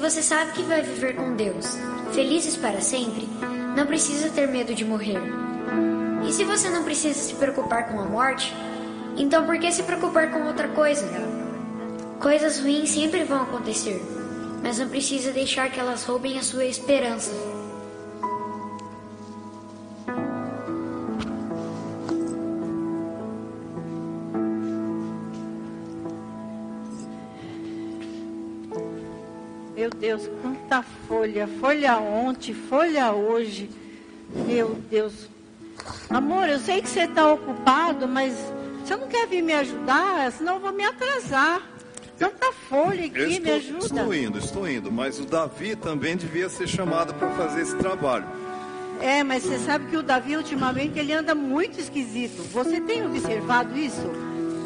Você sabe que vai viver com Deus, felizes para sempre, não precisa ter medo de morrer. E se você não precisa se preocupar com a morte, então por que se preocupar com outra coisa? Coisas ruins sempre vão acontecer, mas não precisa deixar que elas roubem a sua esperança. Folha. Folha ontem, folha hoje. Meu Deus. Amor, eu sei que você está ocupado, mas você não quer vir me ajudar? Senão eu vou me atrasar. Tanta folha aqui, Eu me estou, ajuda. estou indo, estou indo, mas o Davi também devia ser chamado para fazer esse trabalho. É, mas você sabe que o Davi ultimamente ele anda muito esquisito. Você tem observado isso?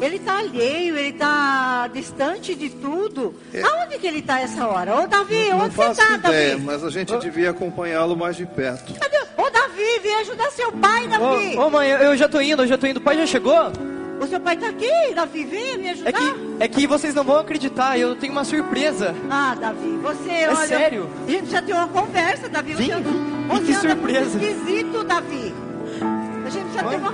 Ele está alheio, ele está distante de tudo. Aonde que ele está essa hora? Ô Davi, não onde você está, ideia, Davi? mas a gente devia acompanhá-lo mais de perto. Cadê? Ô Davi, vem ajudar seu pai, Davi. Ô, ô, mãe, eu, já tô indo, eu já tô indo. O pai já chegou? O seu pai tá aqui, Davi, vem me ajudar. É que, é que vocês não vão acreditar, eu tenho uma surpresa. Ah, Davi, você, É olha... sério? A gente precisa ter uma conversa, Davi. Sim, você (laughs) que anda surpresa. esquisito, Davi. A gente precisa ter uma...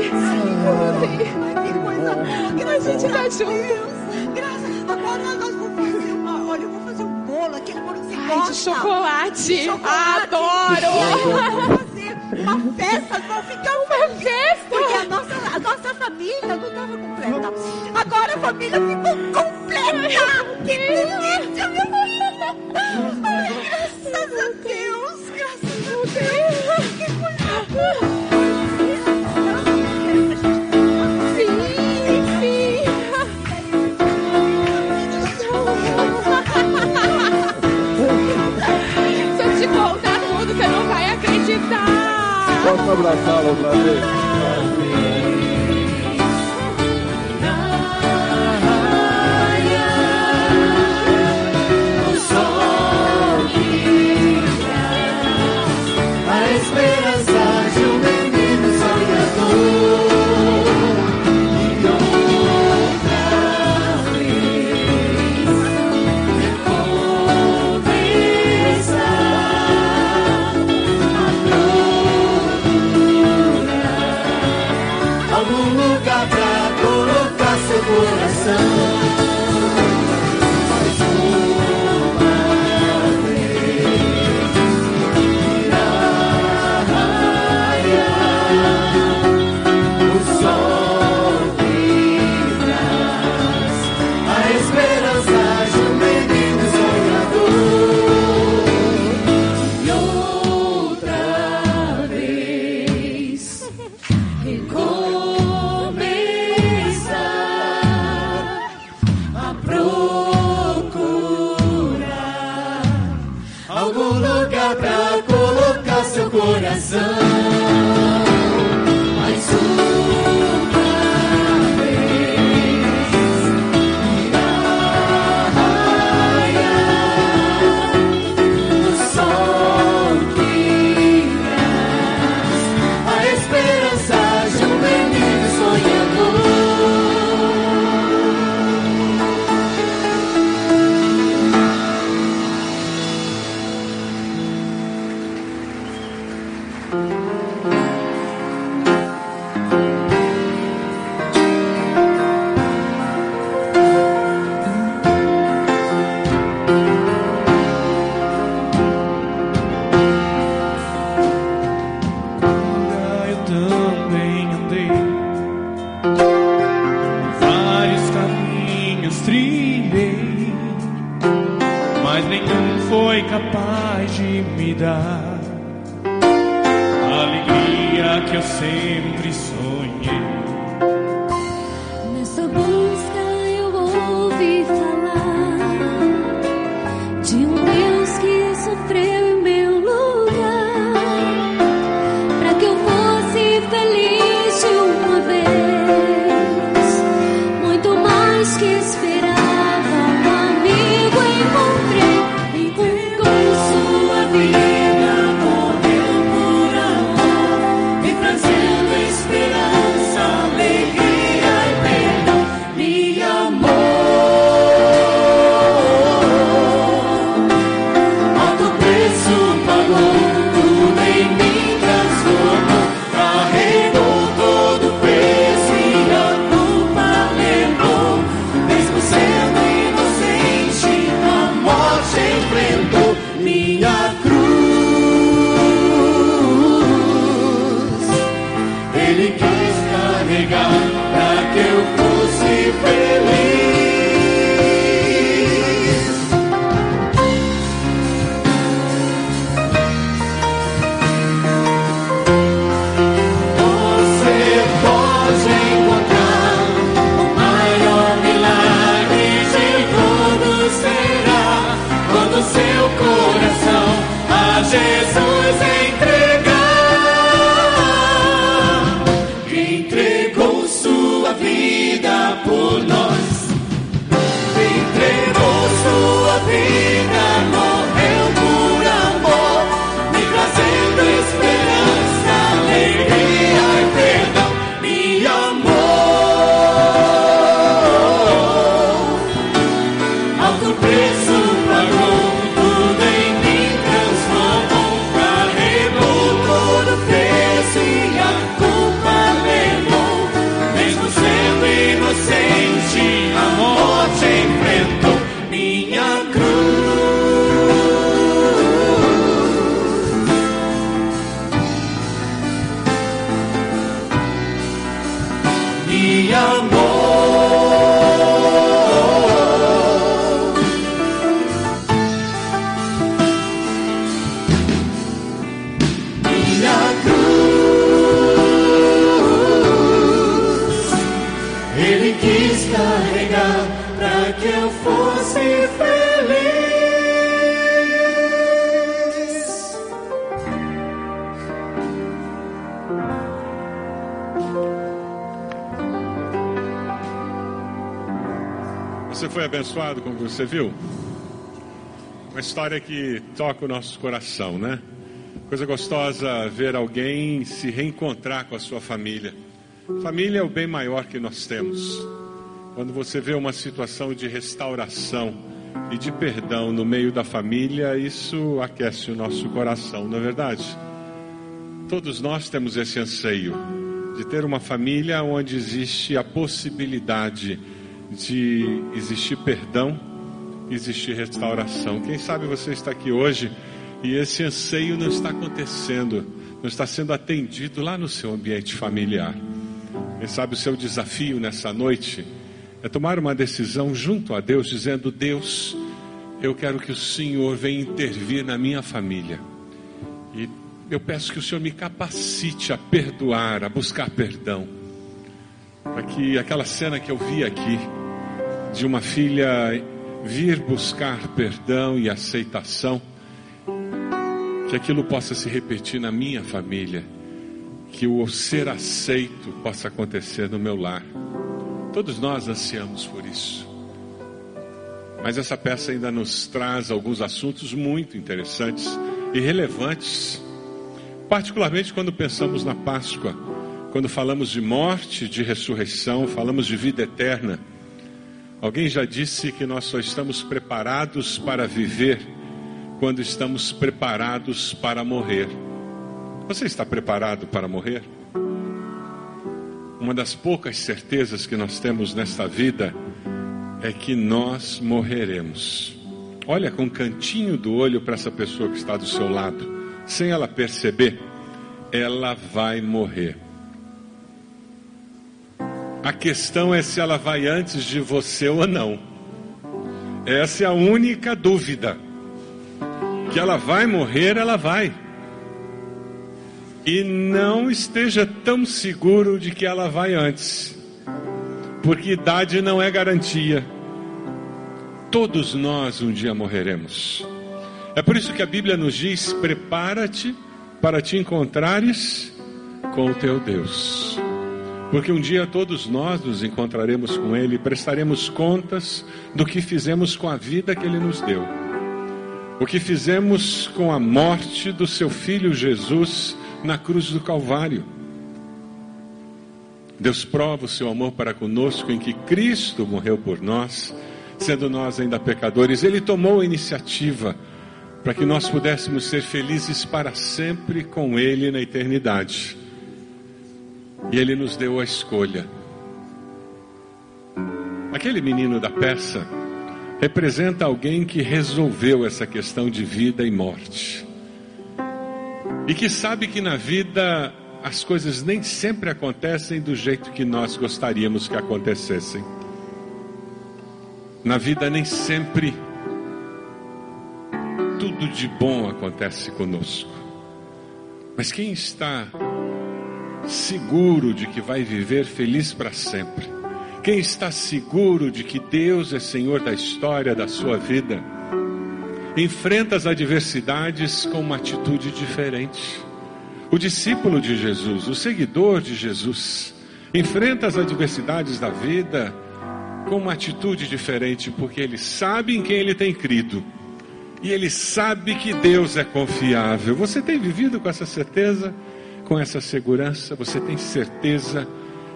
voltei. Eu voltei. Que coisa. Que A gente tá junto. Graças. Agora nós vamos fazer uma... Olha, eu vou fazer um bolo, aquele bolo que você Ai, gosta. de chocolate. Chocolate. Adoro. Vamos uma festa, vão ficar uma festa. Porque a nossa, a nossa família não estava completa. Agora a família ficou Yeah. Você viu? Uma história que toca o nosso coração, né? Coisa gostosa ver alguém se reencontrar com a sua família. Família é o bem maior que nós temos. Quando você vê uma situação de restauração e de perdão no meio da família, isso aquece o nosso coração, não é verdade? Todos nós temos esse anseio de ter uma família onde existe a possibilidade de existir perdão, existir restauração. Quem sabe você está aqui hoje e esse anseio não está acontecendo, não está sendo atendido lá no seu ambiente familiar. Quem sabe o seu desafio nessa noite é tomar uma decisão junto a Deus, dizendo: Deus, eu quero que o Senhor venha intervir na minha família. E eu peço que o Senhor me capacite a perdoar, a buscar perdão. Para que aquela cena que eu vi aqui, de uma filha vir buscar perdão e aceitação, que aquilo possa se repetir na minha família, que o ser aceito possa acontecer no meu lar. Todos nós ansiamos por isso. Mas essa peça ainda nos traz alguns assuntos muito interessantes e relevantes, particularmente quando pensamos na Páscoa, quando falamos de morte, de ressurreição, falamos de vida eterna. Alguém já disse que nós só estamos preparados para viver quando estamos preparados para morrer. Você está preparado para morrer? Uma das poucas certezas que nós temos nesta vida é que nós morreremos. Olha com um cantinho do olho para essa pessoa que está do seu lado, sem ela perceber, ela vai morrer. A questão é se ela vai antes de você ou não. Essa é a única dúvida. Que ela vai morrer, ela vai. E não esteja tão seguro de que ela vai antes. Porque idade não é garantia. Todos nós um dia morreremos. É por isso que a Bíblia nos diz: prepara-te para te encontrares com o teu Deus. Porque um dia todos nós nos encontraremos com Ele e prestaremos contas do que fizemos com a vida que Ele nos deu. O que fizemos com a morte do seu filho Jesus na cruz do Calvário. Deus prova o seu amor para conosco em que Cristo morreu por nós, sendo nós ainda pecadores. Ele tomou a iniciativa para que nós pudéssemos ser felizes para sempre com Ele na eternidade. E Ele nos deu a escolha. Aquele menino da peça representa alguém que resolveu essa questão de vida e morte. E que sabe que na vida as coisas nem sempre acontecem do jeito que nós gostaríamos que acontecessem. Na vida, nem sempre tudo de bom acontece conosco. Mas quem está seguro de que vai viver feliz para sempre, quem está seguro de que Deus é Senhor da história da sua vida, enfrenta as adversidades com uma atitude diferente. O discípulo de Jesus, o seguidor de Jesus, enfrenta as adversidades da vida com uma atitude diferente, porque ele sabe em quem ele tem crido. E ele sabe que Deus é confiável. Você tem vivido com essa certeza, com essa segurança? Você tem certeza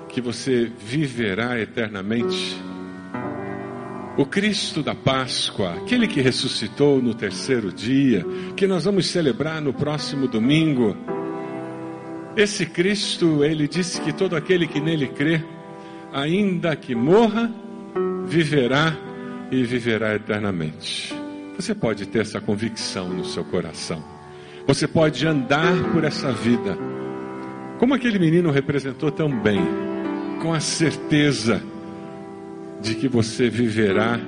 que você viverá eternamente? O Cristo da Páscoa, aquele que ressuscitou no terceiro dia, que nós vamos celebrar no próximo domingo. Esse Cristo, ele disse que todo aquele que nele crê, ainda que morra, viverá e viverá eternamente. Você pode ter essa convicção no seu coração. Você pode andar por essa vida, como aquele menino representou tão bem, com a certeza de que você viverá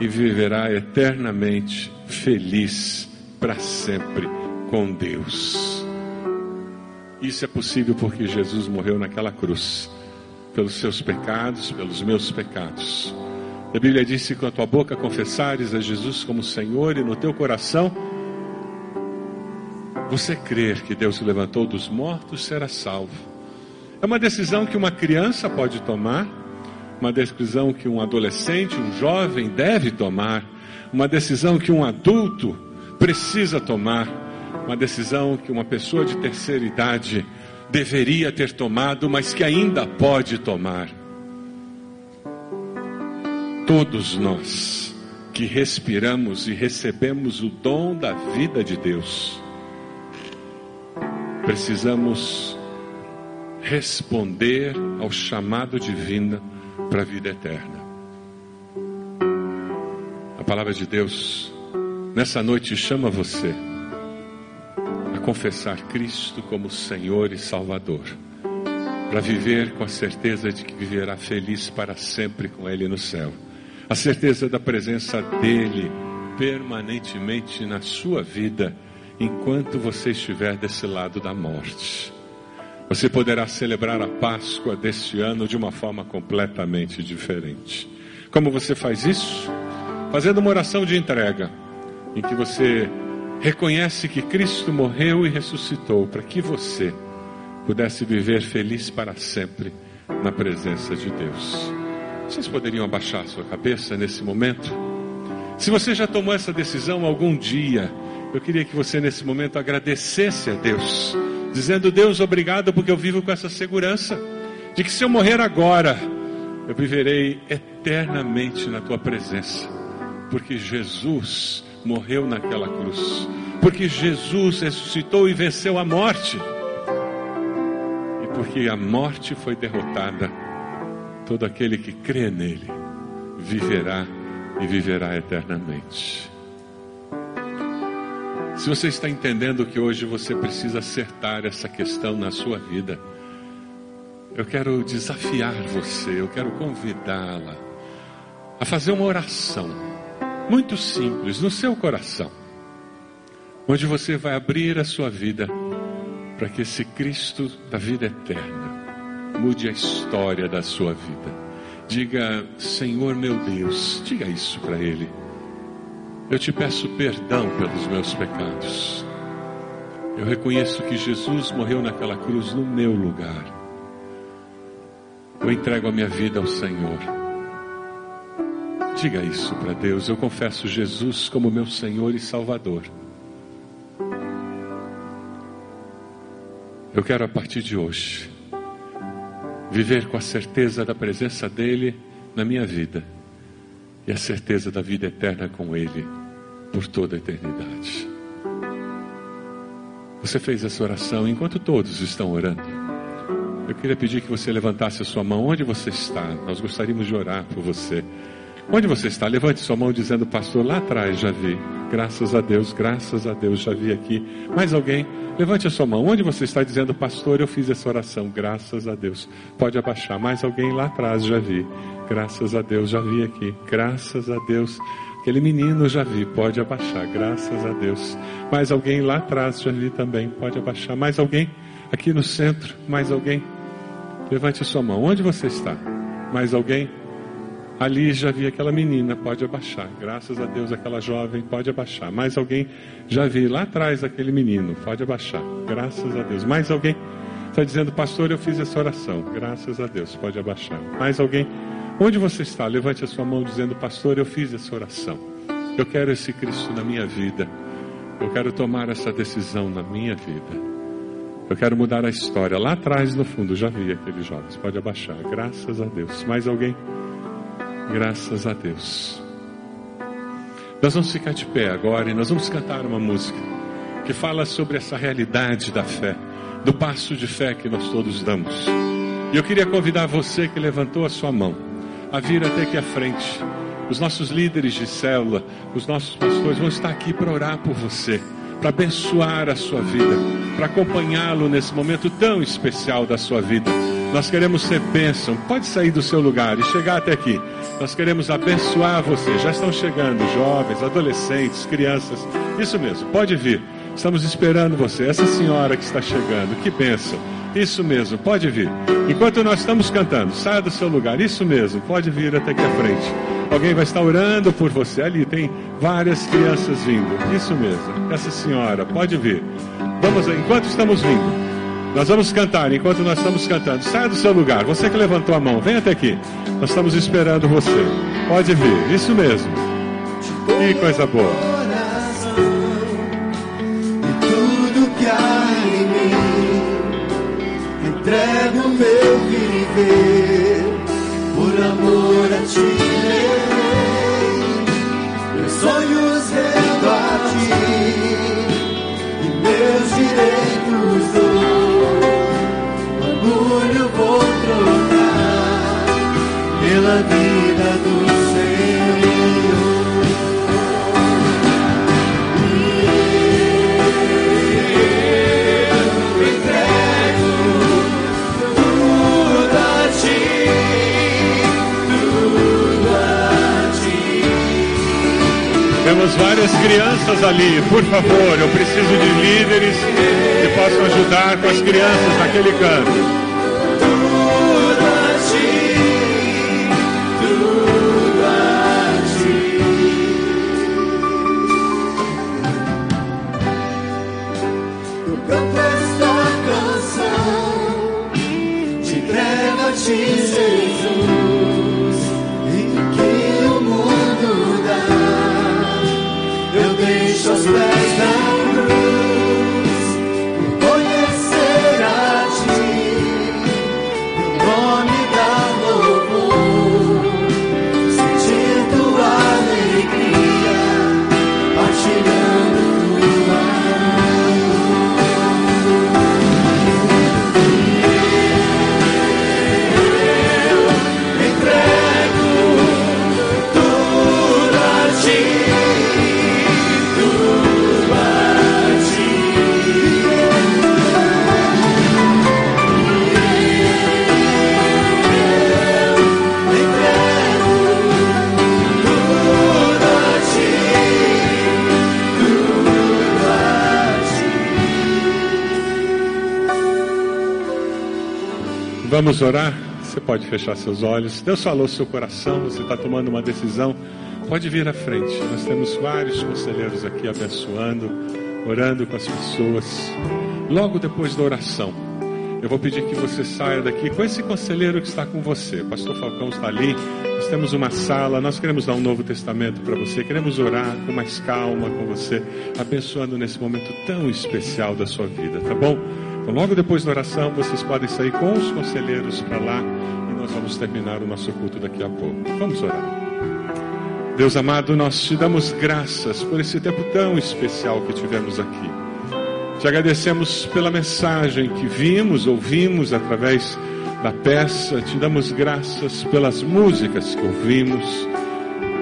e viverá eternamente feliz para sempre com Deus. Isso é possível porque Jesus morreu naquela cruz, pelos seus pecados, pelos meus pecados. A Bíblia diz que com a tua boca confessares a Jesus como Senhor e no teu coração você crer que Deus o levantou dos mortos, será salvo. É uma decisão que uma criança pode tomar, uma decisão que um adolescente, um jovem deve tomar, uma decisão que um adulto precisa tomar, uma decisão que uma pessoa de terceira idade deveria ter tomado, mas que ainda pode tomar. Todos nós que respiramos e recebemos o dom da vida de Deus, precisamos responder ao chamado divino para a vida eterna. A palavra de Deus nessa noite chama você a confessar Cristo como Senhor e Salvador, para viver com a certeza de que viverá feliz para sempre com Ele no céu a certeza da presença dEle permanentemente na sua vida, enquanto você estiver desse lado da morte. Você poderá celebrar a Páscoa deste ano de uma forma completamente diferente. Como você faz isso? Fazendo uma oração de entrega, em que você reconhece que Cristo morreu e ressuscitou para que você pudesse viver feliz para sempre na presença de Deus. Vocês poderiam abaixar sua cabeça nesse momento? Se você já tomou essa decisão algum dia, eu queria que você nesse momento agradecesse a Deus, dizendo: Deus, obrigado porque eu vivo com essa segurança de que se eu morrer agora, eu viverei eternamente na tua presença, porque Jesus morreu naquela cruz, porque Jesus ressuscitou e venceu a morte, e porque a morte foi derrotada Todo aquele que crê nele viverá e viverá eternamente. Se você está entendendo que hoje você precisa acertar essa questão na sua vida, eu quero desafiar você, eu quero convidá-la a fazer uma oração muito simples no seu coração, onde você vai abrir a sua vida para que esse Cristo da vida eterna mude a história da sua vida. Diga, Senhor meu Deus, diga isso para Ele. Eu te peço perdão pelos meus pecados. Eu reconheço que Jesus morreu naquela cruz no meu lugar. Eu entrego a minha vida ao Senhor. Diga isso para Deus. Eu confesso Jesus como meu Senhor e Salvador. Eu quero a partir de hoje viver com a certeza da presença dEle na minha vida e a certeza da vida eterna com Ele por toda a eternidade. Você fez essa oração enquanto todos estão orando. Eu queria pedir que você levantasse a sua mão onde você está. Nós gostaríamos de orar por você. Onde você está? Levante sua mão dizendo, pastor, lá atrás já vi. Graças a Deus, graças a Deus, já vi aqui. Mais alguém? Levante a sua mão. Onde você está dizendo, pastor, eu fiz essa oração? Graças a Deus. Pode abaixar. Mais alguém lá atrás, já vi. Graças a Deus, já vi aqui. Graças a Deus. Aquele menino já vi, pode abaixar, graças a Deus. Mais alguém lá atrás já vi também, pode abaixar. Mais alguém? Aqui no centro, mais alguém? Levante a sua mão. Onde você está? Mais alguém? Ali já vi aquela menina, pode abaixar. Graças a Deus, aquela jovem, pode abaixar. Mais alguém? Já vi lá atrás aquele menino, pode abaixar. Graças a Deus. Mais alguém? Está dizendo, pastor, eu fiz essa oração. Graças a Deus, pode abaixar. Mais alguém? Onde você está? Levante a sua mão dizendo, pastor, eu fiz essa oração. Eu quero esse Cristo na minha vida. Eu quero tomar essa decisão na minha vida. Eu quero mudar a história. Lá atrás, no fundo, já vi aqueles jovens. Pode abaixar. Graças a Deus. Mais alguém? Graças a Deus. Nós vamos ficar de pé agora e nós vamos cantar uma música que fala sobre essa realidade da fé, do passo de fé que nós todos damos. E eu queria convidar você que levantou a sua mão a vir até aqui à frente. Os nossos líderes de célula, os nossos pastores vão estar aqui para orar por você, para abençoar a sua vida, para acompanhá-lo nesse momento tão especial da sua vida. Nós queremos ser bênção. Pode sair do seu lugar e chegar até aqui. Nós queremos abençoar você. Já estão chegando jovens, adolescentes, crianças. Isso mesmo, pode vir. Estamos esperando você. Essa senhora que está chegando, que bênção. Isso mesmo, pode vir. Enquanto nós estamos cantando, saia do seu lugar. Isso mesmo, pode vir até aqui à frente. Alguém vai estar orando por você. Ali tem várias crianças vindo. Isso mesmo. Essa senhora, pode vir. Vamos, enquanto estamos vindo. Nós vamos cantar, enquanto nós estamos cantando. Saia do seu lugar. Você que levantou a mão, vem até aqui. Nós estamos esperando você. Pode vir. Isso mesmo. Que coisa boa. Entrego meu viver, por amor a ti. Várias crianças ali. Por favor, eu preciso de líderes que possam ajudar com as crianças naquele canto. Vamos orar? Você pode fechar seus olhos. Deus falou seu coração, você está tomando uma decisão. Pode vir à frente. Nós temos vários conselheiros aqui abençoando, orando com as pessoas. Logo depois da oração, eu vou pedir que você saia daqui com esse conselheiro que está com você. Pastor Falcão está ali. Nós temos uma sala. Nós queremos dar um novo testamento para você. Queremos orar com mais calma com você, abençoando nesse momento tão especial da sua vida, tá bom? Então, logo depois da oração, vocês podem sair com os conselheiros para lá e nós vamos terminar o nosso culto daqui a pouco. Vamos orar. Deus amado, nós te damos graças por esse tempo tão especial que tivemos aqui. Te agradecemos pela mensagem que vimos, ouvimos através da peça. Te damos graças pelas músicas que ouvimos.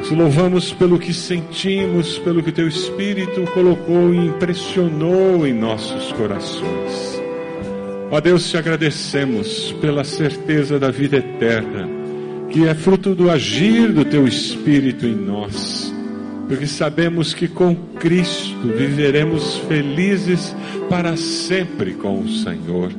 Te louvamos pelo que sentimos, pelo que Teu Espírito colocou e impressionou em nossos corações. Ó Deus, te agradecemos pela certeza da vida eterna, que é fruto do agir do Teu Espírito em nós, porque sabemos que com Cristo viveremos felizes para sempre com o Senhor.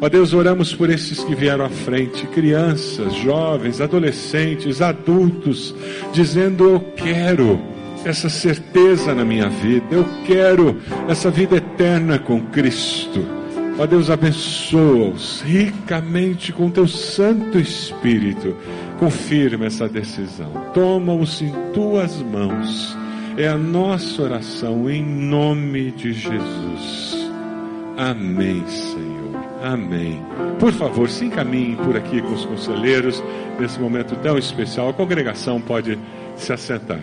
Ó Deus, oramos por esses que vieram à frente, crianças, jovens, adolescentes, adultos, dizendo: Eu quero essa certeza na minha vida, eu quero essa vida eterna com Cristo. Ó Deus, abençoa-os ricamente com teu Santo Espírito. Confirma essa decisão. Toma-os em tuas mãos. É a nossa oração em nome de Jesus. Amém, Senhor. Amém. Por favor, se encaminhem por aqui com os conselheiros nesse momento tão especial. A congregação pode se assentar.